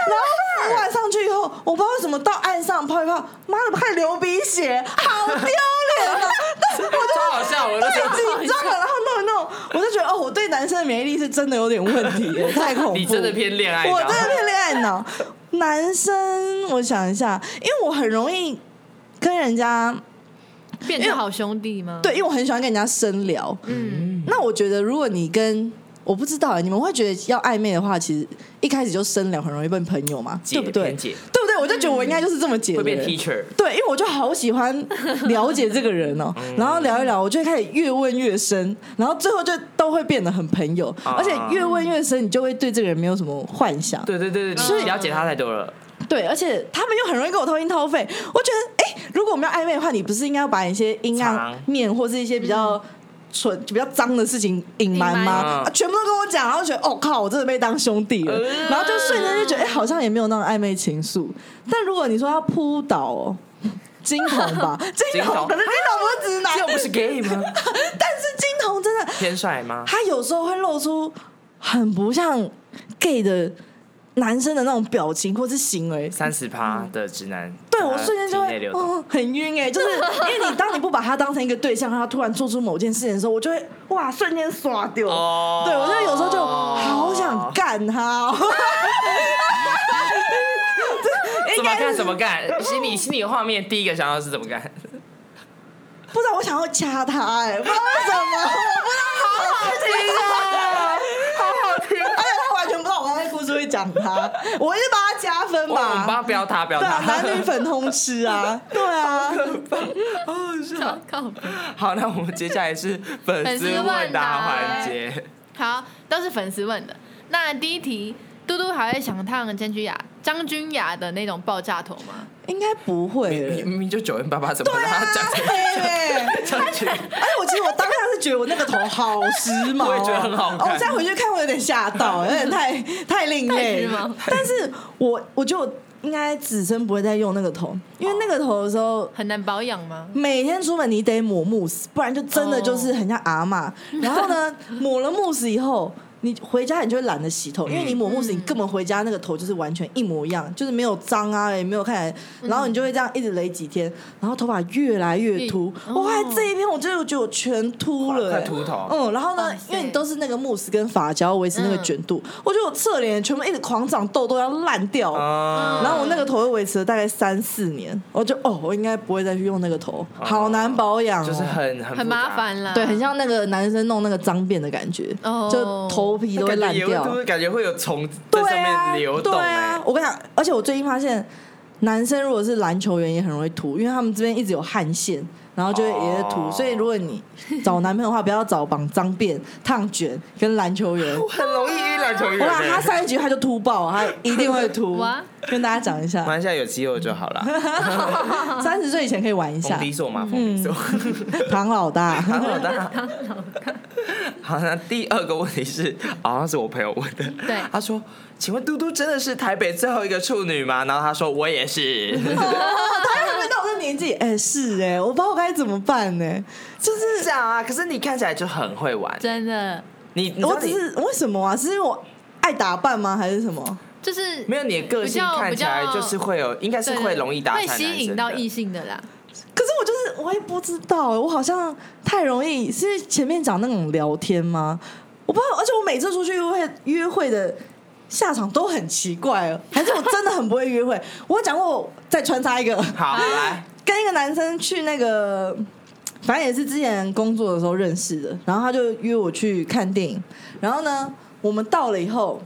然后浮完上去以后，我不知道为什么到岸上泡一泡，妈的快流鼻血，好丢脸啊！但是我就
超好笑，我就
太紧张了，然后弄一弄，我就觉得哦，我对男生的免疫力是真的有点问题耶，太恐怖。
你真的偏恋爱脑，
我真的偏恋爱脑。男生，我想一下，因为我很容易跟人家
变成好兄弟吗？
对，因为我很喜欢跟人家深聊。
嗯，
那我觉得，如果你跟我不知道哎，你们会觉得要暧昧的话，其实一开始就深聊很容易变朋友嘛，对不对？对？我就觉得我应该就是这么解的
会变
人
teacher，
对，因为我就好喜欢了解这个人哦，
嗯 <laughs>
然后聊一聊，我就会开始越问越深，然后最后就都会变得很朋友，
啊
而且越问越深，你就会对这个人没有什么幻想。
对对对对，
所以
你了解他太多了。
对，而且他们又很容易跟我掏心掏肺。我觉得，哎、如果我们要暧昧的话，你不是应该要把一些阴暗面或是一些比较蠢、就比较脏的事情隐瞒吗？全部都跟我讲，然后觉得，哦靠，我真的被当兄弟了，
呃
然后就瞬间就觉得，哎、好像也没有那种暧昧情愫。但如果你说要扑倒哦。金童吧，<laughs> 金童，
金童
可是金童不是直男，
又不是 gay 吗？<laughs>
但是金童真的，
偏帅吗？
他有时候会露出很不像 gay 的男生的那种表情或是行为，
三十趴的直男，
对我瞬间就会很晕哎、就是 <laughs> 因为你当你不把他当成一个对象，让他突然做出某件事情的时候，我就会哇瞬间刷掉。
哦
对我就有时候就好想干他、哦。<laughs>
怎么干 <laughs> 怎么干，心里心里的画面第一个想到是怎么干？
不知道我想要掐他哎、不知道为什么，好好听啊，好好听，而且他完全不知道我刚才故事会讲他，<laughs> 我一直帮他加分
吧我们帮
吧
他。标他标
对啊，
他。
男女粉通吃啊，<laughs> 对啊，
靠靠北
好，那我们接下来是粉丝
问
答环节。
好，都是粉丝问的。那第一题，嘟嘟还会想烫千居雅、张君雅的那种爆炸头吗？
应该不会
你
欸。
明明就九零八八，怎么让他讲成
对？而且 <laughs> 我其实我当下是觉得我那个头好时髦哦，
我也觉得很好
我现在回去看，我有点吓到，<laughs> 有点太太另类
太。
但是我我觉得我应该此生不会再用那个头，因为那个头的时候。
很难保养吗？
每天出门你得抹慕斯，不然就真的就是很像阿嬷。然后呢，<laughs> 抹了慕斯以后，你回家你就会懒得洗头，因为你抹慕斯，你根本回家那个头就是完全一模一样，就是没有脏啊，也没有看起来，然后你就会这样一直垒几天，然后头发越来越秃。
嗯
我还这一天，我真的觉得我全秃了、欸，
秃头。
嗯，然后呢因为你都是那个慕斯跟发胶维持那个卷度，我觉得我侧脸全部一直狂长痘痘，要烂掉。
啊。
然后我那个头又维持了大概三四年，我就哦，我应该不会再去用那个头，好难保养、哦，
就是很很
很麻。烦啦。
对，很像那个男生弄那个脏辫的感觉，
哦。
就头皮都会烂掉。
感觉感觉会有虫在
对
上
啊，
面流动
对
哎
啊，。我跟你讲，而且我最近发现，男生如果是篮球员也很容易秃，因为他们这边一直有汗腺，然后就会也是秃。
哦
所以如果你找男朋友的话，不要找绑脏辫、烫卷跟篮球员。
很容易晕篮球员
我讲他
欸。
上一局他就秃爆，他一定会秃。跟大家讲一下，
玩一下有肌肉就好了。<laughs>
三十岁以前可以玩一下
冯。迪索嘛，冯迪索。
唐老大，<laughs> <laughs>
唐老大。好，那第二个问题是，好像是我朋友问的。
对
他说：“请问嘟嘟真的是台北最后一个处女吗？”然后他说：“我也是。
他还没到我这年纪，哎、是哎、我不知道该怎么办呢、就是
是这样啊，可是你看起来就很会玩。
真的
你，你你
我只是为什么啊？是因为我爱打扮吗？还是什么？
就是
没有你的个性看起来就是会有，应该是
对
会容易搭讪
会吸引到异性的啦。
可是我就是我也不知道、欸，我好像太容易是前面讲那种聊天吗？我不知道，而且我每次出去约会约会的下场都很奇怪哦，还是我真的很不会约会？<laughs> 我有讲过，我再穿插一个，
好 <laughs> 来，
跟一个男生去那个，反正也是之前工作的时候认识的，然后他就约我去看电影，然后呢，我们到了以后。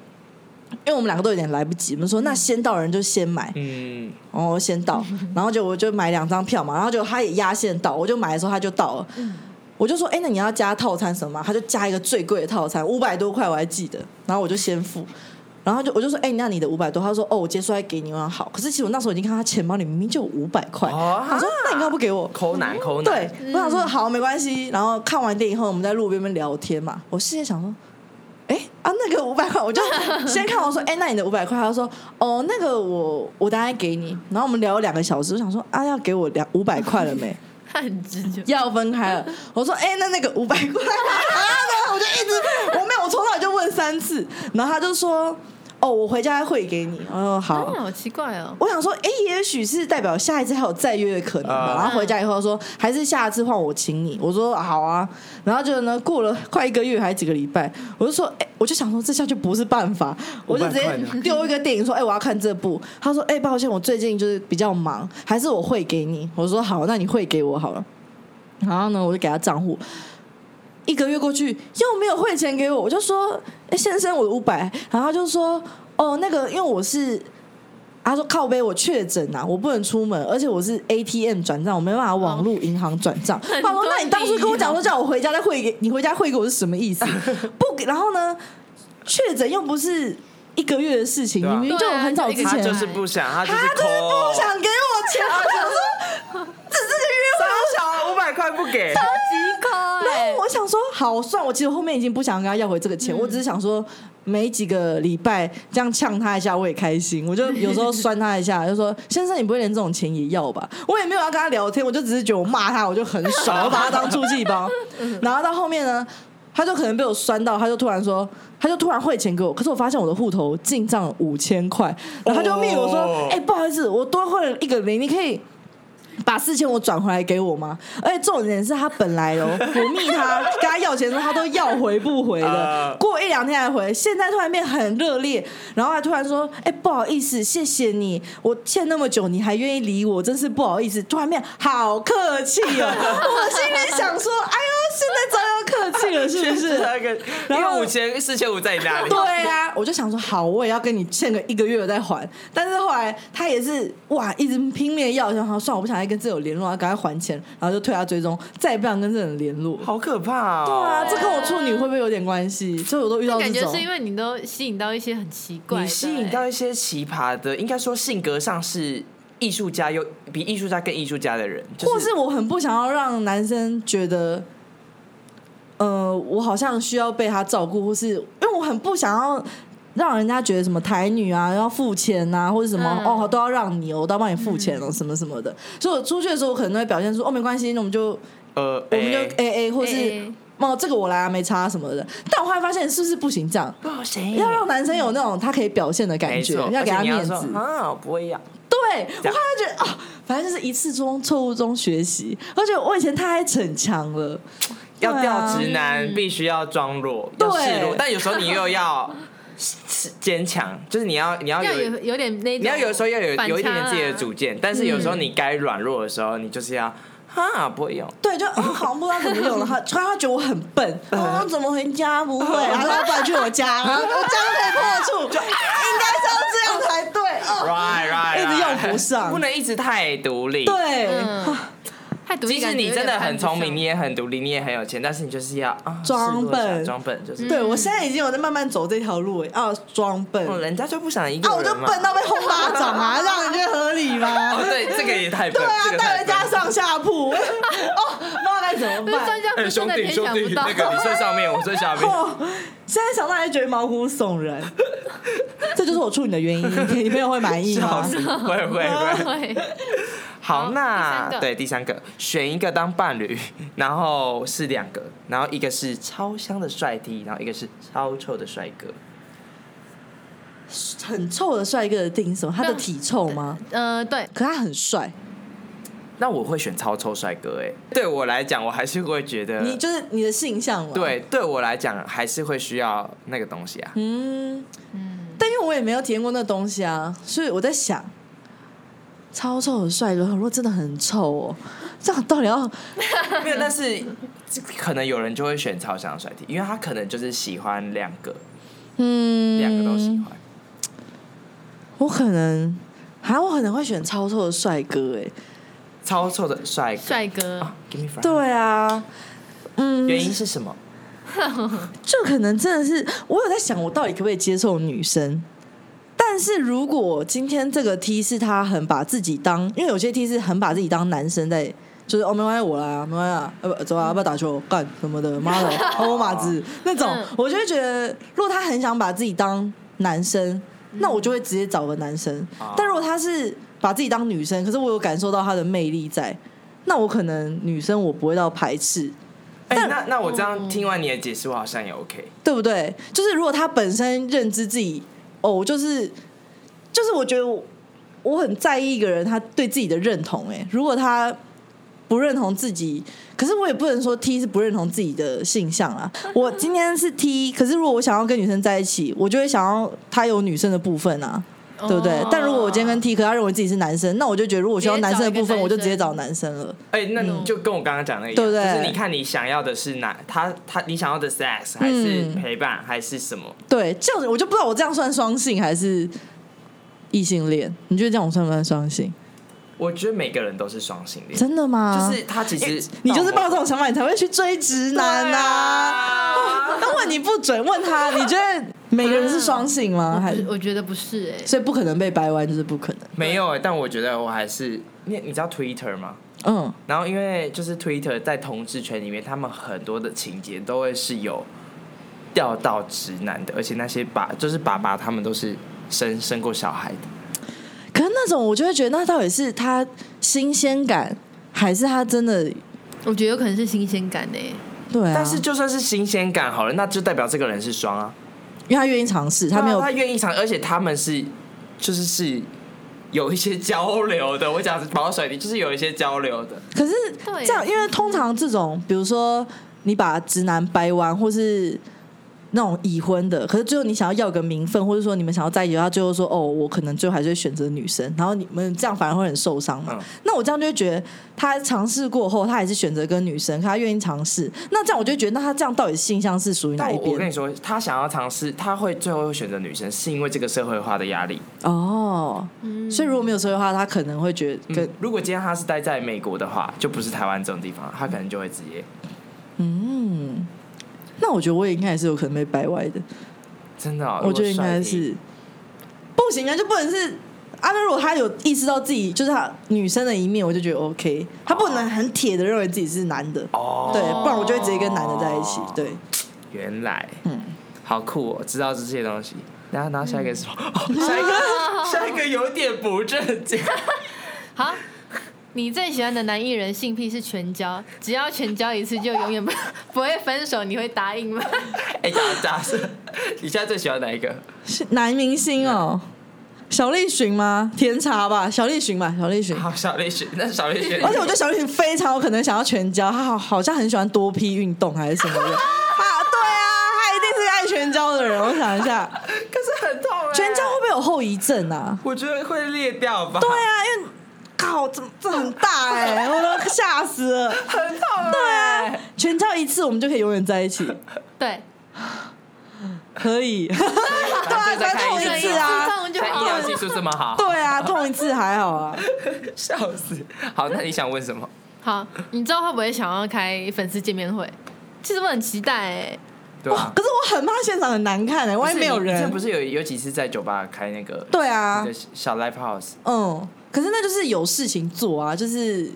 因为我们两个都有点来不及，我们说那先到的人就先买，
嗯，
哦，先到，然后就我就买两张票嘛，然后就他也压线到，我就买的时候他就到了，我就说，哎、那你要加套餐什么？他就加一个最贵的套餐，五百多块，我还记得，然后我就先付。然后就我就说，哎、那你的五百多，他说，哦，我结出来给你。我说好，可是其实我那时候已经看他钱包里明明就有五百块，
哦
他说，那你干嘛不给我？
抠男抠男，
对，我想说好没关系。然后看完电影后，我们在路边边聊天嘛。我事先想说，哎啊那个五百块，我就先看我说，哎那你的五百块，他说哦那个我我大概给你。然后我们聊了两个小时，我想说啊要给我两五百块了没？
他很直接，
要分开了。我说哎那那个五百块，啊呢我就一直我没有，我从头就问三次，然后他就说哦我回家汇给你。我说好。
哎，好奇怪哦。
我想说，哎、也许是代表下一次还有再约的可能吧。
啊
然后回家以后说，还是下次换我请你。我说好啊。然后就呢，过了快一个月还几个礼拜，我就说，哎、我就想说这下就不是办法，我就直接
500块呢
丢一个电影说，哎、我要看这部。他说，哎、抱歉，我最近就是比较忙，还是我会给你。我说好，那你汇给我好了。然后呢，我就给他账户。一个月过去又没有汇钱给我，我就说：“哎、先生，我的五百。”然后他就说：“哦，那个，因为我是……他说靠背，我确诊啊，我不能出门，而且我是 ATM 转账，我没办法网络银行转账。<laughs> 他说：“那你当初跟我讲说叫我回家再汇给你，回家汇给我是什么意思？<laughs> 不给，然后呢，确诊又不是一个月的事情，明明就很早之前，
他就是不想，他就是
不想给我钱，<laughs> 我想说只是个约会。”
小五百块不给，
超级抠
然
哎
后，我想说，好，算我其实后面已经不想跟他要回这个钱，我只是想说，没几个礼拜这样呛他一下，我也开心。我就有时候酸他一下，就说：“先生，你不会连这种钱也要吧？”我也没有要跟他聊天，我就只是觉得我骂他，我就很爽，我把他当出气包。然后到后面呢，他就可能被我酸到，他就突然说，他就突然汇钱给我，可是我发现我的户头进账五千块，然后他就命我说
哦：“
哎、不好意思，我多汇了一个零，你可以。”把四千五转回来给我吗？而且重点是他本来哦，<laughs> 我密他跟他要钱的时候，他都要回不回的
呃，
过一两天才回，现在突然变很热烈，然后还突然说：“哎、不好意思，谢谢你，我欠那么久，你还愿意理我，真是不好意思。”突然变好客气哦，<laughs> 我心里想说：“哎呦，现在早要客气了，是不是？”
那个，
然后
五千四千五在你那里，
对啊，我就想说好，我也要跟你欠个一个月我再还。但是后来他也是哇，一直拼命的要，想说算，我不想再跟这有联络，要赶快还钱，然后就退他追踪，再也不想跟这人联络。
好可怕
对
哦！
啊，这跟我处女会不会有点关系？所以我都遇到这种
感觉是。因为你都吸引到一些很奇怪，
你吸引到一些奇葩的，应该说性格上是艺术家又比艺术家更艺术家的人，就
或是我很不想要让男生觉得，呃，我好像需要被他照顾，或是因为我很不想要让人家觉得什么台女啊要付钱啊，或者什么、
嗯。
哦都要让你哦，我都要帮你付钱哦，什么什么的。所以我出去的时候，我可能都会表现出哦没关系，那我们就
呃，
我们就
哎
A A，或是哦这个我来啊没差什么的。但我后来发现是不是不行这样？
不行。
要让男生有那种他可以表现的感觉，要给他面子。
说啊，我不会要，
对，我后来觉得啊、反正就是一次中错误中学习，而且我以前太逞强了，
要
对啊。
钓直男必须要装弱，要
对
示弱，但有时候你又要坚强，就是你要你要有
要有有点那种
你要有时候要有有一点点自己的
啊
主见，但是有时候你该软弱的时候，你就是要啊不会用，
对，就、哦、好像不知道怎么用了，他 <laughs> 突然他觉得我很笨，哦，怎么回家？不会，<laughs> 然后要不然去我家，然后我家都可以破处，<laughs> 就应该是要这样才对，哦
，right right，
一直用不上。
不能一直太独立。，
对，
嗯，太独立
即使你真的很聪明，你也很独立，你也很有钱，但是你就是要啊
装笨
装笨就是。
对我现在已经有在慢慢走这条路，啊，装笨，
哦人家就不想一个
啊，我就。笨到被轰巴掌啊，这样你觉得合理吗？<laughs>
哦，对，这个也太笨，
对啊
这，个
带人家上下铺，<laughs> 哦，不知道该怎么办。
兄弟兄弟，
联想不到，
那个你睡上面，我睡下面。<laughs>
哦，现在想到还觉得毛骨悚然，这就是我处你的原因，你你朋友会满意吗？
死，会会会。
会
好，那
第
对第三个，选一个当伴侣，<laughs> 然后是两个，然后一个是超香的帅 T，然后一个是超臭的帅哥。
很臭的帅哥的定义是什么？他的体臭吗？
呃对，
可他很帅，
那我会选超臭帅哥，哎，对我来讲，我还是会觉得，
你就是你的性向嘛？，
对，对我来讲还是会需要那个东西啊。
嗯，
嗯，
但因为我也没有体验过那东西啊，所以我在想，超臭的帅哥，如果真的很臭哦，这样到底要 <laughs>
没有，但是可能有人就会选超香的帅 T，因为他可能就是喜欢两个，
嗯
两个都喜欢。
我可能，还我可能会选超臭的帅哥，哎，
超臭的帅哥，
帅哥
啊，Give me five。
对啊，嗯，
原因是什么？<laughs>
就可能真的是，我有在想，我到底可不可以接受女生？但是如果今天这个 T 是他很把自己当，因为有些 T 是很把自己当男生在，就是哦没关系我来啊，没关系啊，要不走啊，要不要打球干什么的，<laughs> 妈的，哦我马子那种
嗯，
我就会觉得，如果他很想把自己当男生，那我就会直接找个男生。
哦
但如果他是把自己当女生，可是我有感受到他的魅力在，那我可能女生我不会到排斥。
那那我这样听完你的解释，我好像也 OK。
对不对？就是如果他本身认知自己，哦，就是就是我觉得我我很在意一个人他对自己的认同。哎，如果他不认同自己，可是我也不能说 T 是不认同自己的性向啊。我今天是 T，可是如果我想要跟女生在一起，我就会想要他有女生的部分啊。对不对？
哦
但如果我今天跟 T，可他认为自己是男生，那我就觉得如果我需要男生的部分，我就直接找男生了。
哎、那你就跟我刚刚讲的一样，
对不对
就是你看你想要的是男，他他你想要的 sex 还是
嗯
陪伴、还是什么？
对，这样子我就不知道我这样算双性还是异性恋。你觉得这样我算不算双性？
我觉得每个人都是双性恋，
真的吗？
就是他其实
你就是抱
到
这种想法，你才会去追直男呐、
啊
那问你不准，问他，你觉得 <laughs> 每个人是双性吗？还
是我觉得不是哎，
所以不可能被掰弯，就是不可能。
没有哎、但我觉得我还是你你知道 Twitter 吗？
嗯，
然后因为就是 Twitter 在同志圈里面，他们很多的情节都会是有钓到直男的，而且那些爸就是爸爸他们都是生生过小孩的。
可是那种我就会觉得，那到底是他新鲜感，还是他真的
我觉得有可能是新鲜感哎，
对啊？
但是就算是新鲜感好了，那就代表这个人是双啊，
因为他愿意尝试，他没有
啊他愿意尝，而且他们是就是是有一些交流的。我讲保水，你就是有一些交流的。
可是
对
这样，因为通常这种，比如说你把直男掰弯，或是那种已婚的，可是最后你想要要个名分，或者说你们想要在一起，他最后说哦，我可能最后还是会选择女生，然后你们这样反而会很受伤嘛。
嗯
那我这样就会觉得，他尝试过后，他还是选择跟女生，可他愿意尝试，那这样我就觉得，那他这样到底性向是属于哪一边？
我我跟你说，他想要尝试，他会最后会选择女生，是因为这个社会化的压力。
哦，所以如果没有社会化，他可能会觉得跟
嗯，如果今天他是待在美国的话，就不是台湾这种地方，他可能就会直接
嗯，那我觉得我也应该也是有可能被掰歪的。
真的哦、
我觉得应该是不行啊，就不能是啊。那如果他有意识到自己就是他女生的一面，我就觉得 OK。他不能很铁的认为自己是男的，
哦，
对，不然我就会直接跟男的在一起。对，
原来，
嗯
好酷哦，知道这些东西。然后，然后下一个是什么？<laughs> 哦下一个，下一个有点不正经。<laughs>
好，你最喜欢的男艺人性癖是全交，只要全交一次就永远不 <laughs> 不会分手，你会答应吗？<laughs>
哎，假假设你现在最喜欢哪一个？
是男明星哦，小栗旬吗？甜茶吧，小栗旬吧，小栗旬。
好，小栗旬，那是小栗旬。
而且我觉得小栗旬非常有可能想要全交，他好好像很喜欢多批运动还是什么的。<laughs> 啊，对啊，他一定是爱全交的人。我想一下，
可是很痛哎。
全交会不会有后遗症啊？
我觉得会裂掉吧。
对啊，因为靠，这这很大哎、<laughs> 我都吓死了。
很痛。
对啊，全交一次我们就可以永远在一起，
对，
可以。
对
对啊，再痛一次啊。
痛就好
看医疗技术这么好，
对啊，痛一次还好啊。<laughs>
笑死。好，那你想问什么？
好，你知道会不会想要开粉丝见面会？其实我很期待哎、
哇？可是我很怕现场很难看哎、万一没有人
不。是有有几次在酒吧开那个
对啊
小 live house？
嗯，可是那就是有事情做啊，就是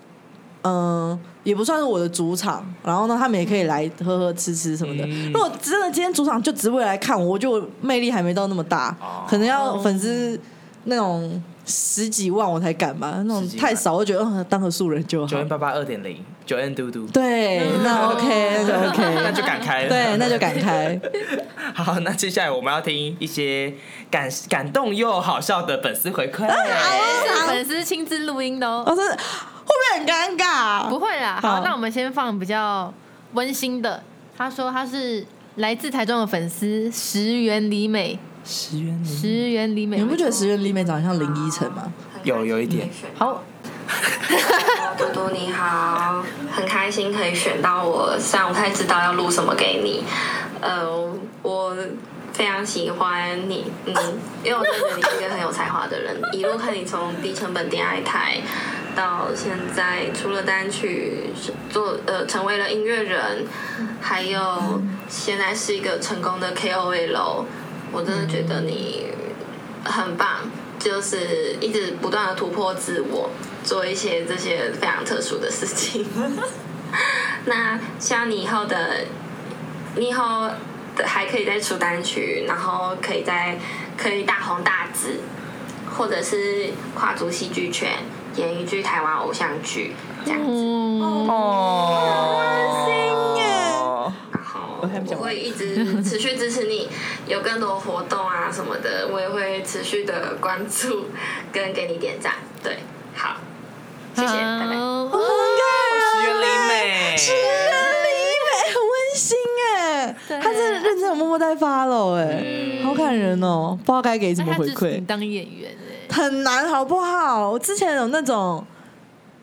嗯、也不算是我的主场，然后呢，他们也可以来喝喝吃吃什么的。
嗯
如果真的今天主场就只为来看我，我就魅力还没到那么大，
哦
可能要粉丝那种十几万我才敢吧，那种太少，我就觉得嗯，当个素人就好
九。N 八八二点零，九 N 嘟嘟。
对，那 OK，那就 OK，<laughs> <laughs>
那就敢开了。
对，那就敢开。<laughs>
好，那接下来我们要听一些感感动又好笑的粉丝回馈。
是粉丝亲自录音的哦。
我是会不会很尴尬啊？
不会啦，
好
好，那我们先放比较温馨的。他说他是来自台中的粉丝石原里美，
十元
石原里美，
你们不觉得石原里美长得像林依晨吗？
有有一点。
好？<laughs>
嘟嘟你好，很开心可以选到我，虽然我不太知道要录什么给你，呃，我非常喜欢你，嗯，因为我觉得你是一个很有才华的人，一路看你从低成本恋爱台到现在出了单曲，做呃成为了音乐人，还有现在是一个成功的 KOL，我真的觉得你很棒，就是一直不断的突破自我，做一些这些非常特殊的事情。<laughs> 那希望你以后的，你以后还可以再出单曲，然后可以再可以大红大紫，或者是跨足戏剧圈演一剧台湾偶像剧这样子。
还没讲
我会一直持续支持你，有更多活动啊什么的，我也会持续的关注跟给你点赞。对，好，谢谢，拜拜。
好
十元里美，
石原里美很温馨哎，他真的认真有默默在 follow 哎，
嗯
好感人哦，不知道该给什么回馈，
当演员哎，
很难好不好？我之前有那种。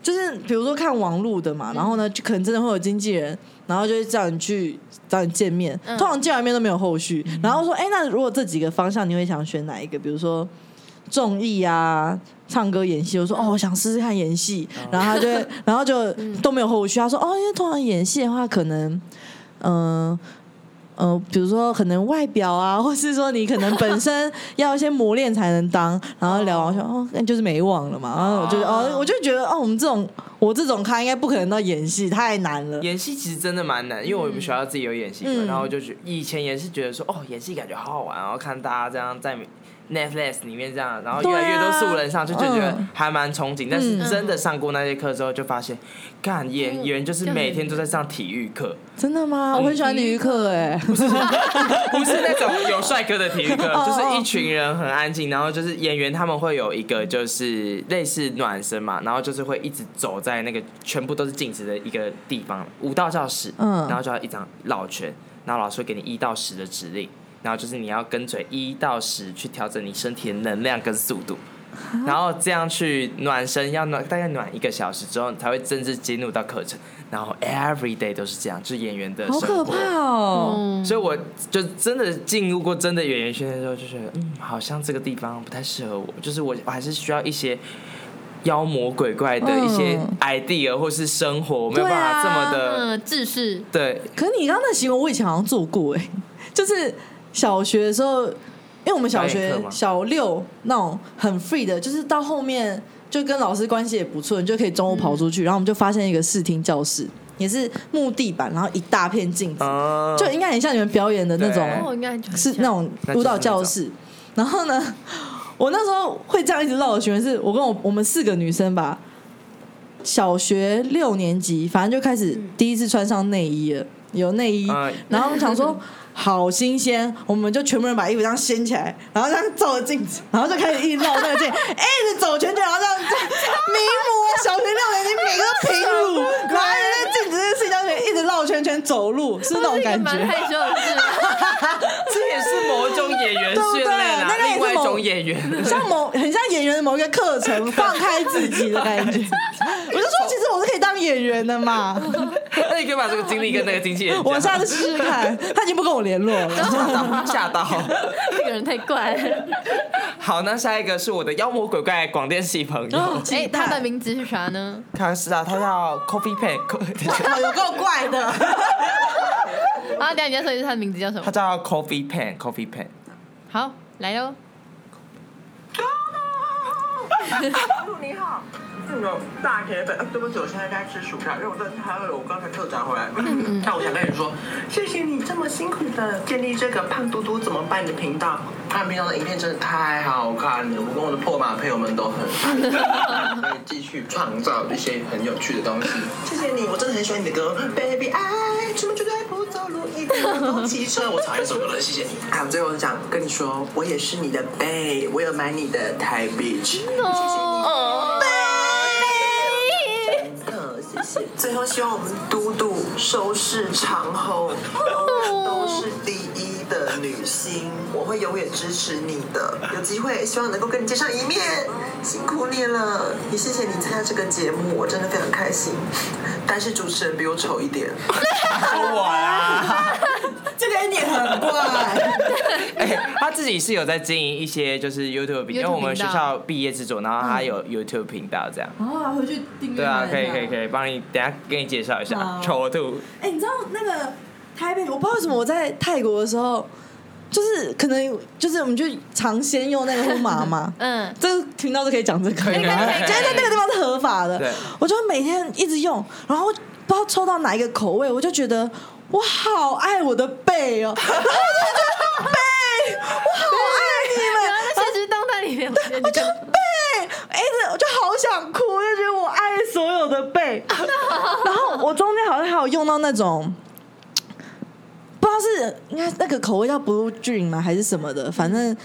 就是比如说看网路的嘛，然后呢，就可能真的会有经纪人，然后就会叫你去找你见面，
嗯。
通常见完面都没有后续，然后说，哎、那如果这几个方向你会想选哪一个？比如说综艺啊、唱歌、演戏，我说哦，我想试试看演戏，然后他就，<laughs> 然后就都没有后续。他说哦，因为通常演戏的话，可能嗯。呃呃，比如说可能外表啊，或是说你可能本身要一些磨练才能当，然后聊完说哦，那就是没网了嘛。然后我就哦，我就觉得哦，我们这种我这种咖应该不可能到演戏，太难了。
演戏其实真的蛮难，因为我们学校自己有演戏课，
嗯
然后就觉以前也是觉得说，哦，演戏感觉好好玩，然后看大家这样在 Netflix 里面这样，然后越来越多素人上，就就觉得
嗯。
还蛮憧憬。但是
嗯。
真的上过那些课之后，就发现，干演员就是每天都在上体育课，
真的吗？我很喜欢体育课哎、不是 <laughs>
不是那种有帅哥的体育课，<laughs>
哦
就是一群人很安静，然后就是演员他们会有一个就是类似暖身嘛，然后就是会一直走在那个全部都是镜子的一个地方，舞蹈教室，
嗯。
然后就要一张绕圈，然后老师会给你一到十的指令，然后就是你要跟随一到十去调整你身体的能量跟速度。然后这样去暖身，要暖大概暖一个小时之后，才会正式进入到课程。然后 every day 都是这样，就是演员的
好
生活。
可怕哦！
嗯，
所以我就真的进入过真的演员训练之后，就觉得嗯，好像这个地方不太适合我，就是我我还是需要一些妖魔鬼怪的一些
嗯
idea 或是生活，我没有办法这么的
嗯，志士，
对。
可是你刚刚那行为，我以前好像做过哎、就是小学的时候，因为我们小学小六那种很 free 的，就是到后面就跟老师关系也不错，你就可以中午跑出去，然后我们就发现一个视听教室，也是木地板，然后一大片镜子，
嗯，
就应该很像你们表演的那种是那种舞蹈教室。然后呢，我那时候会这样一直绕的学员是我跟我我们四个女生吧，小学六年级，反正就开始第一次穿上内衣了，有内衣，
嗯
然后我们想说。<laughs> 好新鲜，我们就全部人把衣服这样掀起来，然后这样照着镜子，然后就开始一直绕那个镜，<laughs> 哎、一直走圈圈，然后这样名模，小学六年级每个都平乳，然后在那镜子这个睡觉圈一直绕圈圈走路，是那种感觉。
害羞的事？
这也是某一种演员训练啊
那，个也是
另外一种演员。
像某很像演员的某一个课程，放开自己的感觉。<laughs> 我就说，其实我是可以当演员的嘛。<laughs>
那你可以把这个经历跟那个经纪人，
我下次试试看，他已经不跟我联络了。
吓到。
这个人太怪了。
好，那下一个是我的妖魔鬼怪广电系朋友，
哦
哎，他的名字是啥呢？
他是啊，他叫 Coffee Pen，
哦有够怪的。<laughs>
啊，等一下你要说一下他的名字叫什么？
他叫 Coffee Pen，Coffee Pen。
好，来喽。
你好，嗯，大铁粉，呃对不起，我现在在吃薯条，因为我真的太饿了，我刚才特展回来。那我想跟你说，谢谢你这么辛苦的建立这个胖嘟嘟怎么办的频道，他们频道的影片真的太好看了，我跟我的破马朋友们都很爱，可以继续创造一些很有趣的东西。谢谢你，我真的很喜欢你的歌，Baby 爱，出门绝对不走路，一定要骑车。我讨厌这首歌了，谢谢你。还有最后想跟你说，我也是你的 babe，我有买你的台 beach，谢谢你。最后希望我们嘟嘟收视长虹，都是第一的女星，我会永远支持你的。有机会希望能够跟你见上一面，辛苦你了，也谢谢你参加这个节目，我真的非常开心。但是主持人比我丑一点，<laughs> 说
我啦，
很怪。<laughs>
哎，他自己是有在经营一些就是 YouTube 频，因为我们学校毕业制作，然后他有 YouTube 频道这样。
哦，回去订阅。
对啊，可以可以可以，帮你等下给你介绍一下
好
丑兔。
哎、你知道那个台北，我不知道为什么我在泰国的时候，就是可能就是我们就尝鲜用那个呼麻嘛。<laughs>
嗯，
这个频道是可以讲这个，
可以可以可以
觉得在那个地方是合法的
对。
我就每天一直用，然后不知道抽到哪一个口味，我就觉得我好爱我的背哦，然 <laughs> 后我就觉得背，我好爱你们。
然后在现实动态里面，我就
背，我就好想哭，我就觉得我爱所有的背。然后我中间好像还有用到那种，不知道是应该那个口味叫 Blue Dream 吗，还是什么的，反正。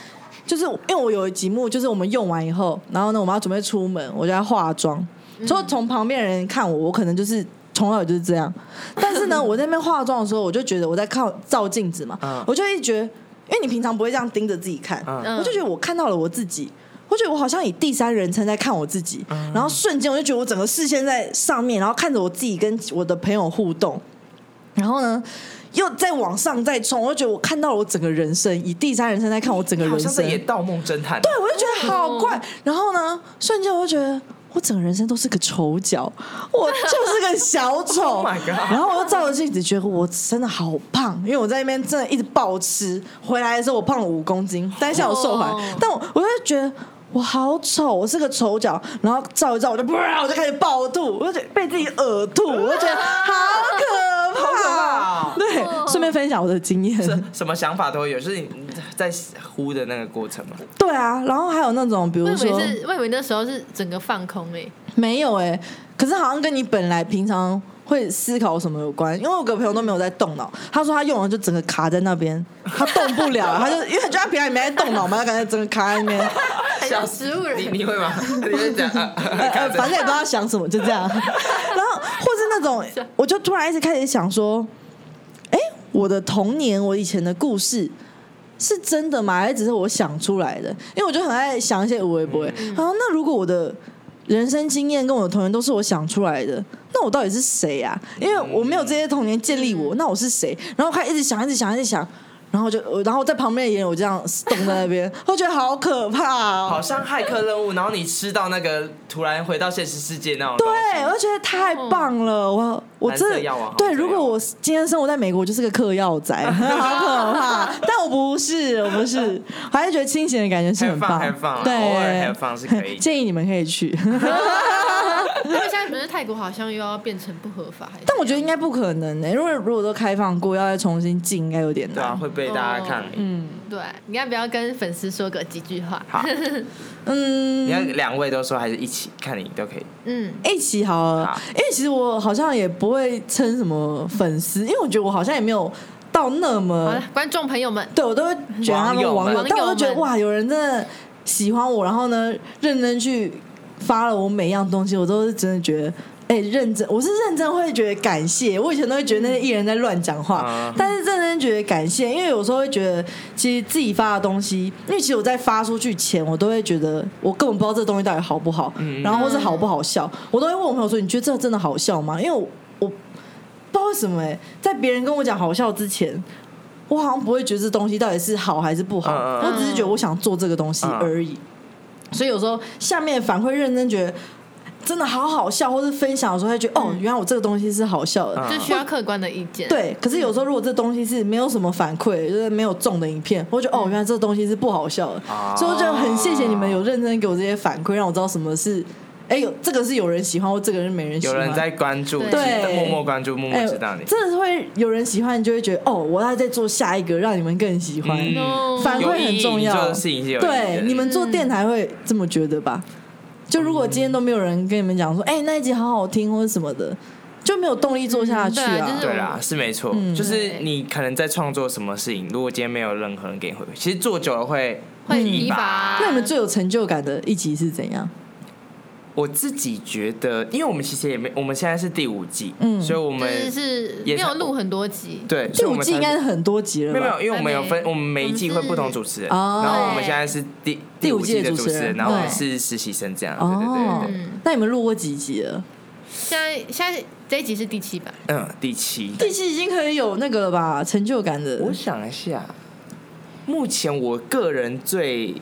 就是因为我有一集幕，就是我们用完以后，然后呢，我们要准备出门，我就要化妆。所以从旁边人看我，我可能就是从小就是这样。但是呢，<laughs> 我在那边化妆的时候，我就觉得我在靠照镜子嘛，
嗯
我就一直觉得，因为你平常不会这样盯着自己看，
嗯
我就觉得我看到了我自己，我觉得我好像以第三人称在看我自己，然后瞬间我就觉得我整个视线在上面，然后看着我自己跟我的朋友互动，然后呢。又再往上再冲，我就觉得我看到了我整个人生，以第三人称在看我整个人生。
像在演《盗梦侦探》。
对，我就觉得好怪。然后呢，瞬间我就觉得我整个人生都是个丑角，我就是个小丑。<laughs>
Oh
然后我就照着镜子，觉得我真的好胖，因为我在那边真的一直暴吃。回来的时候我胖了五公斤，但现在我瘦回来
哦。
但我我就觉得。我好丑，我是个丑角，然后照一照我就我就开始暴吐，我就觉得被自己恶吐，我就觉得好可怕，对，顺便分享我的经验。
什什么想法都会有，就是你在呼的那个过程嘛。
对啊，然后还有那种比
我以
如说
为是，我以为那时候是整个放空哎、
没有哎、可是好像跟你本来平常会思考什么有关，因为我有个朋友都没有在动脑，他说他用了就整个卡在那边，<laughs> 他动不了，他就因为就他平常也没在动脑嘛，他感觉整个卡在那边，<laughs>
很像植物人
你。你会吗？
反正也不知道想什么，就这样。然后或是那种，<laughs> 我就突然一直开始想说，哎，我的童年，我以前的故事。是真的吗？还是只是我想出来的？因为我就很爱想一些无微不微。然后，那如果我的人生经验跟我的童年都是我想出来的，那我到底是谁呀、因为我没有这些童年建立我，那我是谁？然后还一直想，一直想，一直想，然后就，然后在旁边的演员我这样冻在那边，<laughs> 我觉得好可怕。哦。
好像骇客任务，然后你吃到那个突然回到现实世界那种。
对，我觉得太棒了，我我真的
蓝色药丸
对，如果我今天生活在美国，我就是个嗑药仔，<laughs> 好可怕。但我不是，我不是，我还是觉得清醒的感觉是很棒。
Have fun，
对，
偶尔 have fun 是可以。<laughs>
建议你们可以去，
因为现在不是泰国好像又要变成不合法，还
但我觉得应该不可能呢、因为如果都开放过，要再重新进，应该有点
对啊，
难。
会被大家看。
嗯
对，你要不要跟粉丝说个几句话？
好，<laughs>
嗯。
你，看两位都说还是一起看你都可以。
嗯，
一起好了，
好。
因为其实我好像也不会称什么粉丝，因为我觉得我好像也没有到那么
观众朋友们，
对我都会觉得他们网友，但我都觉得哇，有人真的喜欢我，然后呢，认真去发了我每样东西，我都是真的觉得。哎、认真，我是认真会觉得感谢。我以前都会觉得那些艺人在乱讲话，
嗯
但是认真觉得感谢，因为有时候会觉得，其实自己发的东西，因为其实我在发出去前，我都会觉得我根本不知道这东西到底好不好，
嗯
然后或是好不好笑，我都会问我朋友说：“你觉得这个真的好笑吗？”因为我我不知道为什么哎、在别人跟我讲好笑之前，我好像不会觉得这东西到底是好还是不好，我只是觉得我想做这个东西
嗯
而已。所以有时候下面反馈认真觉得真的好好笑，或是分享的时候，他觉得哦，原来我这个东西是好笑的。
嗯
就需要客观的意见。，
对，可是有时候如果这东西是没有什么反馈，就是没有中的影片，我觉得哦，原来这个东西是不好笑的，
哦
所以我就很谢谢你们有认真给我这些反馈，让我知道什么是，哎，有这个是有人喜欢，或这个人没人喜欢。
有人在关注，
对
默默关注，默默
哎
知道你。
真的是会有人喜欢，你就会觉得哦，我要再做下一个，让你们更喜欢。反馈很重要对，你们做电台会这么觉得吧？就如果今天都没有人跟你们讲说，哎、那一集好好听或者什么的，就没有动力做下去啊。
嗯对啊就是
对啦，是没错，
嗯
就是你可能在创作什么事情，如果今天没有任何人给你回馈，其实做久了会
会
疲
疲乏。
那你们最有成就感的一集是怎样？
我自己觉得，因为我们其实也没，我们现在是第五季，
嗯
所以我
就
们
是没有录很多集，
对，
第五季应该是很多集了吧？
没有没有，因为我们有分，我们每一季会不同主持人，然
哦
后我们现在是第
第五
五季的主持
人
人，然后我们是实习生这样，对对
哦
对
那你们录过几集了？
现在现在这一集是第七版，
嗯，第七，
第七已经可以有那个了吧？成就感的。
我想一下，目前我个人最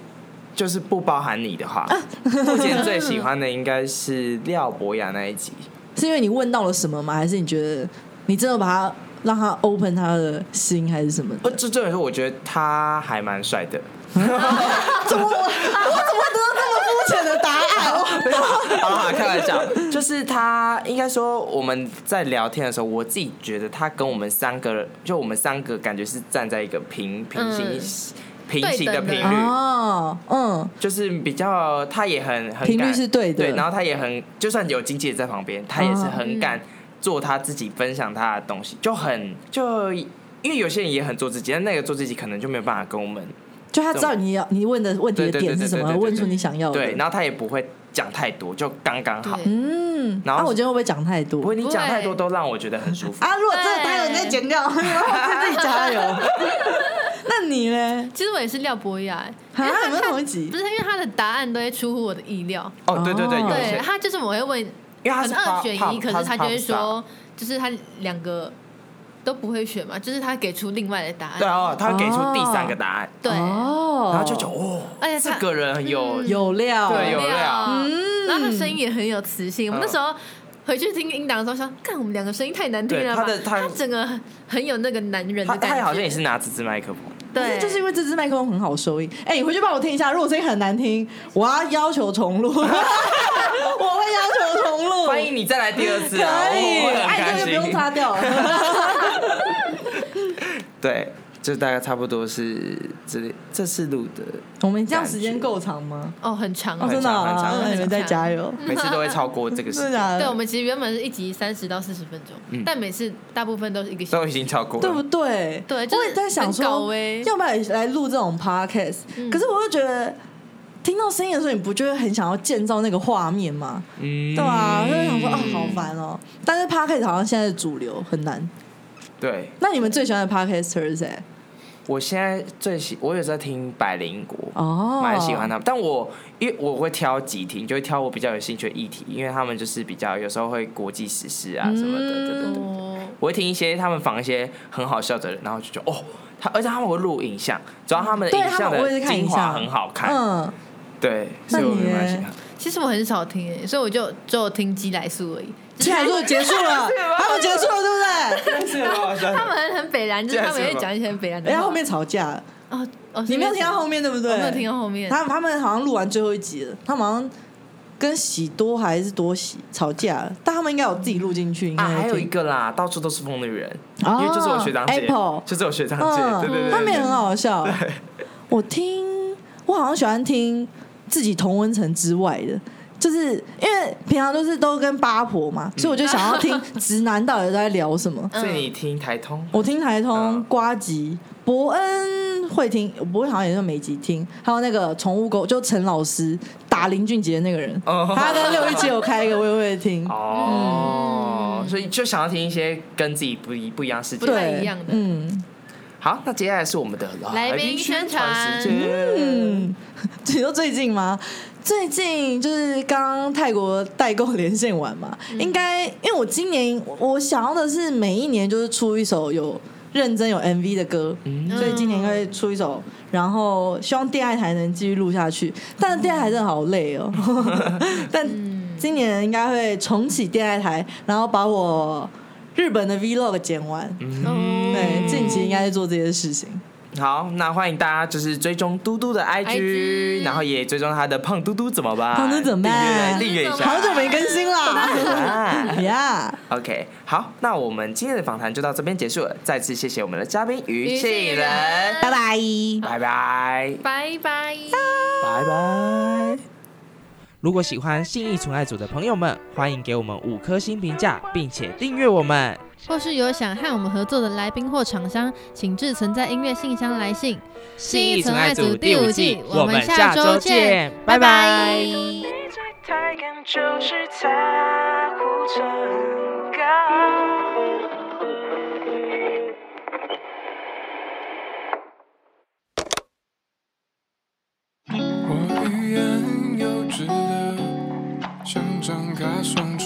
就是不包含你的话，目前最喜欢的应该是廖博雅那一集。<laughs>
是因为你问到了什么吗？还是你觉得你真的把他让他 open 他的心，还是什么
不，
的？
这这点说，我觉得他还蛮帅的。<laughs>
怎么我我怎么得到这么肤浅的答案？我 <laughs>
好啦，开玩笑，就是他应该说我们在聊天的时候，我自己觉得他跟我们三个，就我们三个感觉是站在一个平平行、
嗯
平行的频率，
哦，嗯，
就是比较他也很很
频率是对的
对，然后他也很就算有经纪人在旁边，他也是
哦
很敢做他自己分享他的东西，就很就因为有些人也很做自己，但那个做自己可能就没有办法跟我们
就他知道你要你问的问题的点是什么，问出你想要的。
对，然后他也不会讲太多，就刚刚好。
嗯，
然后
那我觉得会不会讲太多
不？会，你讲太多都让我觉得很舒服。
啊，如果真的他有你再剪掉，<laughs> 然后自己加油。那你呢？
其实我也是廖博雅，
啊，有没有同一集
不？是因为他的答案都会出乎我的意料，
哦，对对对，
对他就是我会问，
因为他是
可能二选一，可是他就会说，就是他两个都不会选嘛，就是他给出另外的答案，
对哦，他会给出第三个答案，
对，
哦，
然后就觉得哦，这
而且这
个人很有
嗯。
有料，
对有料。
嗯。
然后他声音也很有磁性。我们那时候回去听音档的时候想，看我们两个声音太难听了
他的他
整个很很有那个男人的感觉。
他好像也是拿这支麦克风，
对，
就是因为这支麦克风很好收音。哎、你回去帮我听一下，如果声音很难听，我要要求重录，<laughs> 我会要求重录。
欢迎你再来第二次啊！
可以，
我会很
哎，这个不用。擦掉了。<laughs> <laughs>
对，就大概差不多是这里这次录的，
我们这样时间够长吗？
哦，很长
真的啊
很长
你们再加油。
每次都会超过这个时间，<laughs>
对，我们其实原本是一集三十到四十分钟，
嗯
但每次大部分都是一个小
都
时。
已经超过
对不。对？
对就是
我也在想说
欸，
要不要来录这种 podcast？、
嗯
可是我又觉得，听到声音的时候，你不就会很想要建造那个画面吗？
嗯
对啊，就会想说啊，好烦哦。但是 podcast 好像现在是主流，很难。
对，
那你们最喜欢的 podcaster 是谁？
我现在最喜，我有在听百灵国，
哦，
蛮喜欢他们，但我因为我会挑几听，就会挑我比较有兴趣的议题，因为他们就是比较有时候会国际时事啊什么的，对对对。
哦，
我会听一些他们访一些很好笑的人，然后就觉得哦，他而且他们会录影像，主要他们的影像的精华很好看，
嗯，
对，所以我蛮喜欢。
其实我很少听诶，所以我就只有听鸡来素而已。
鸡来素结束了，<laughs> 他们结束了，对不对？
他们很很北蓝，就是他们会讲一些很北蓝的话。
人家后面吵架了，
哦哦，
你没有听到后面对不对？
我没有听到后面。
他他们好像录完最后一集了，他们好像跟喜多还是多喜吵架了，但他们应该有自己录进去，应该
啊，还有一
听
个啦，到处都是疯的人，
哦
因为就是我学长姐
Apple
就是我学长姐，对对，
他们也很好笑。我听，我好像喜欢听自己同温层之外的，就是因为平常都是都跟八婆嘛，所以我就想要听 <laughs> 直男到底都在聊什么。
所以你听台通，
我听台通
嗯、
瓜吉、伯恩会听，伯恩好像也是每集听，还有那个宠物狗，就陈老师打林俊杰的那个人，
哦。
他跟六一七有开一个，我也会听。
哦，所以就想要听一些跟自己不一不一样世界。
不。太一样的。
嗯。
好，那接下来是我们的
来宾宣传。
时间。
嗯，<laughs> 你说最近吗？最近就是刚刚泰国代购连线完嘛，应该因为我今年我想要的是每一年就是出一首有认真有 MV 的歌，所以今年会出一首，然后希望电爱台能继续录下去。但是电爱台真的好累哦，<laughs> 但今年应该会重启电爱台，然后把我日本的 Vlog 剪完。
哦
对，近期应该是做这些事情。
好，那欢迎大家就是追踪嘟嘟的 IG，,
IG
然后也追踪他的胖嘟嘟怎么办？
胖嘟怎么办
订阅订阅一下。
好久没更新啦
啊
呀
！OK，好，那我们今天的访谈就到这边结束了。再次谢谢我们的嘉宾于
于
庆人
庆人，
拜拜。
拜拜，
拜拜。
拜拜。如果喜欢信义纯爱组的朋友们，欢迎给我们五颗星评价，并且订阅我们。
或是有想和我们合作的来宾或厂商，请至存在音乐信箱来信。
新一层爱组第五季，我们下周见，拜拜。
我欲言又止的，想张开双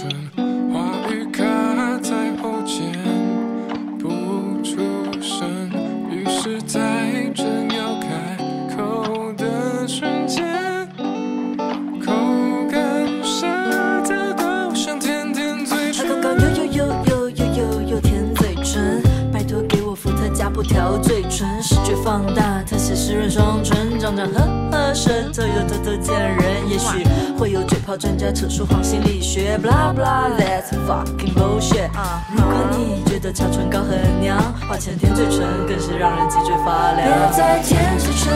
加不调嘴唇，视觉放大，特写湿润双唇，张张呵呵舌头又偷偷见人，也许会有嘴炮专家扯出黄心理学，blah blah that's fucking bullshit。如果你觉得擦唇膏很娘，花钱舔嘴唇更是让人脊椎发凉。别再舔嘴唇，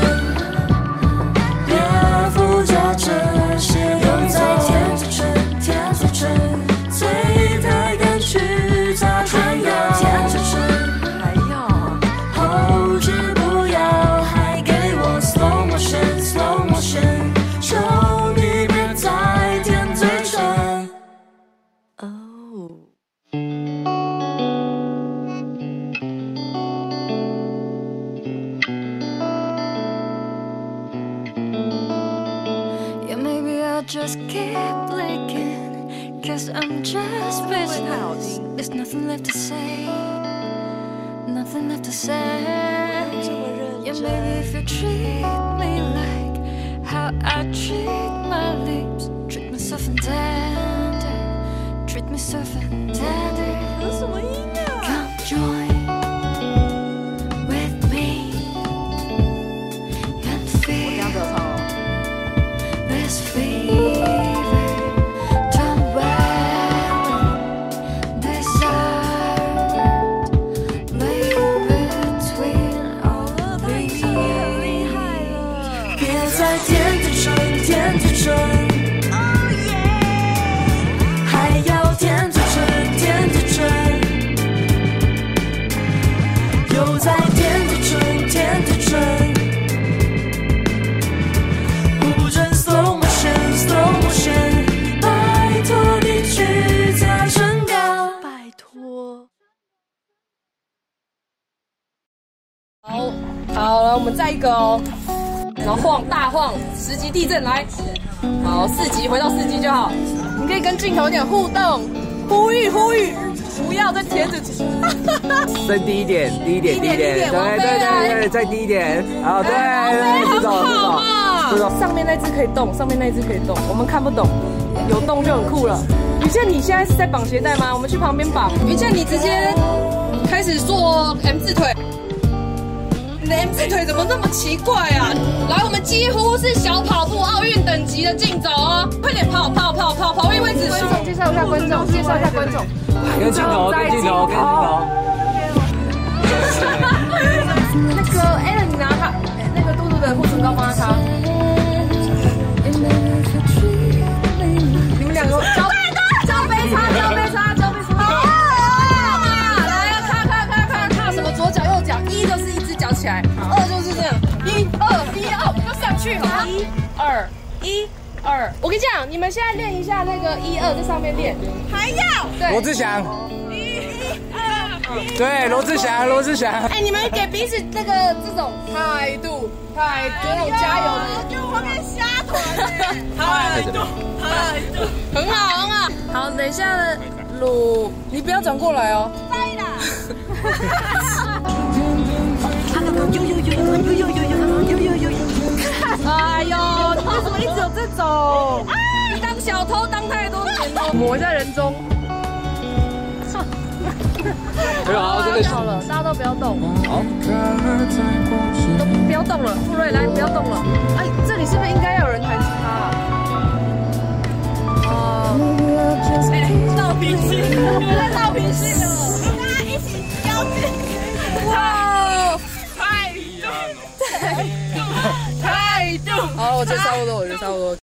别附着这些，
left to say. Nothing left to say. Yeah, maybe if you treat me like how I treat my lips, treat myself and tender. Treat soft and
们再一个哦，然后晃大晃，十级地震来，好，四级回到四级就好，你可以跟镜头有点互动，呼吁呼吁，不要再贴着，<laughs>
再低一点，低一点，低一
点
点，对对对对，再低一点，好，对
哎
对，这种
好
这种
嘛
这种，
上面那只可以动，上面那只可以动，我们看不懂，有动就很酷了。于倩，你现在是在绑鞋带吗？我们去旁边绑。于倩，你直接开始做 M 字腿。你的 M 字腿怎么那么奇怪啊？来，我们几乎是小跑步奥运等级的竞走哦！快点跑跑跑跑跑位位置数。介绍一下观众，介绍一下观众。
跟镜头，跟镜头，跟镜头。
那个 a l 你拿他，那个嘟嘟的护唇膏帮他擦。二一二，我跟你讲，你们现在练一下那个一二，在上面练，还要对
罗志祥，一二对，罗志祥，罗志祥。
哎，你们给彼此那个这种态度，态度，那种加油的，就我给瞎团态度，态度，很好，很好。好，等一下鲁，你不要转过来哦。在啦。
有有有有有有有有有有有。
哎呦，你为什么一直有这种？你当小偷当太多年了，抹一下人中。
没有啊，这个
好了，大家都不要动，
好。
都不要动了。富瑞来，不要动了。哎，这里是不是应该要有人弹吉他啊？哦，哎，闹脾气，在闹脾气了，大家一起交劲。哇，好，我觉得差不多，我觉得差不多。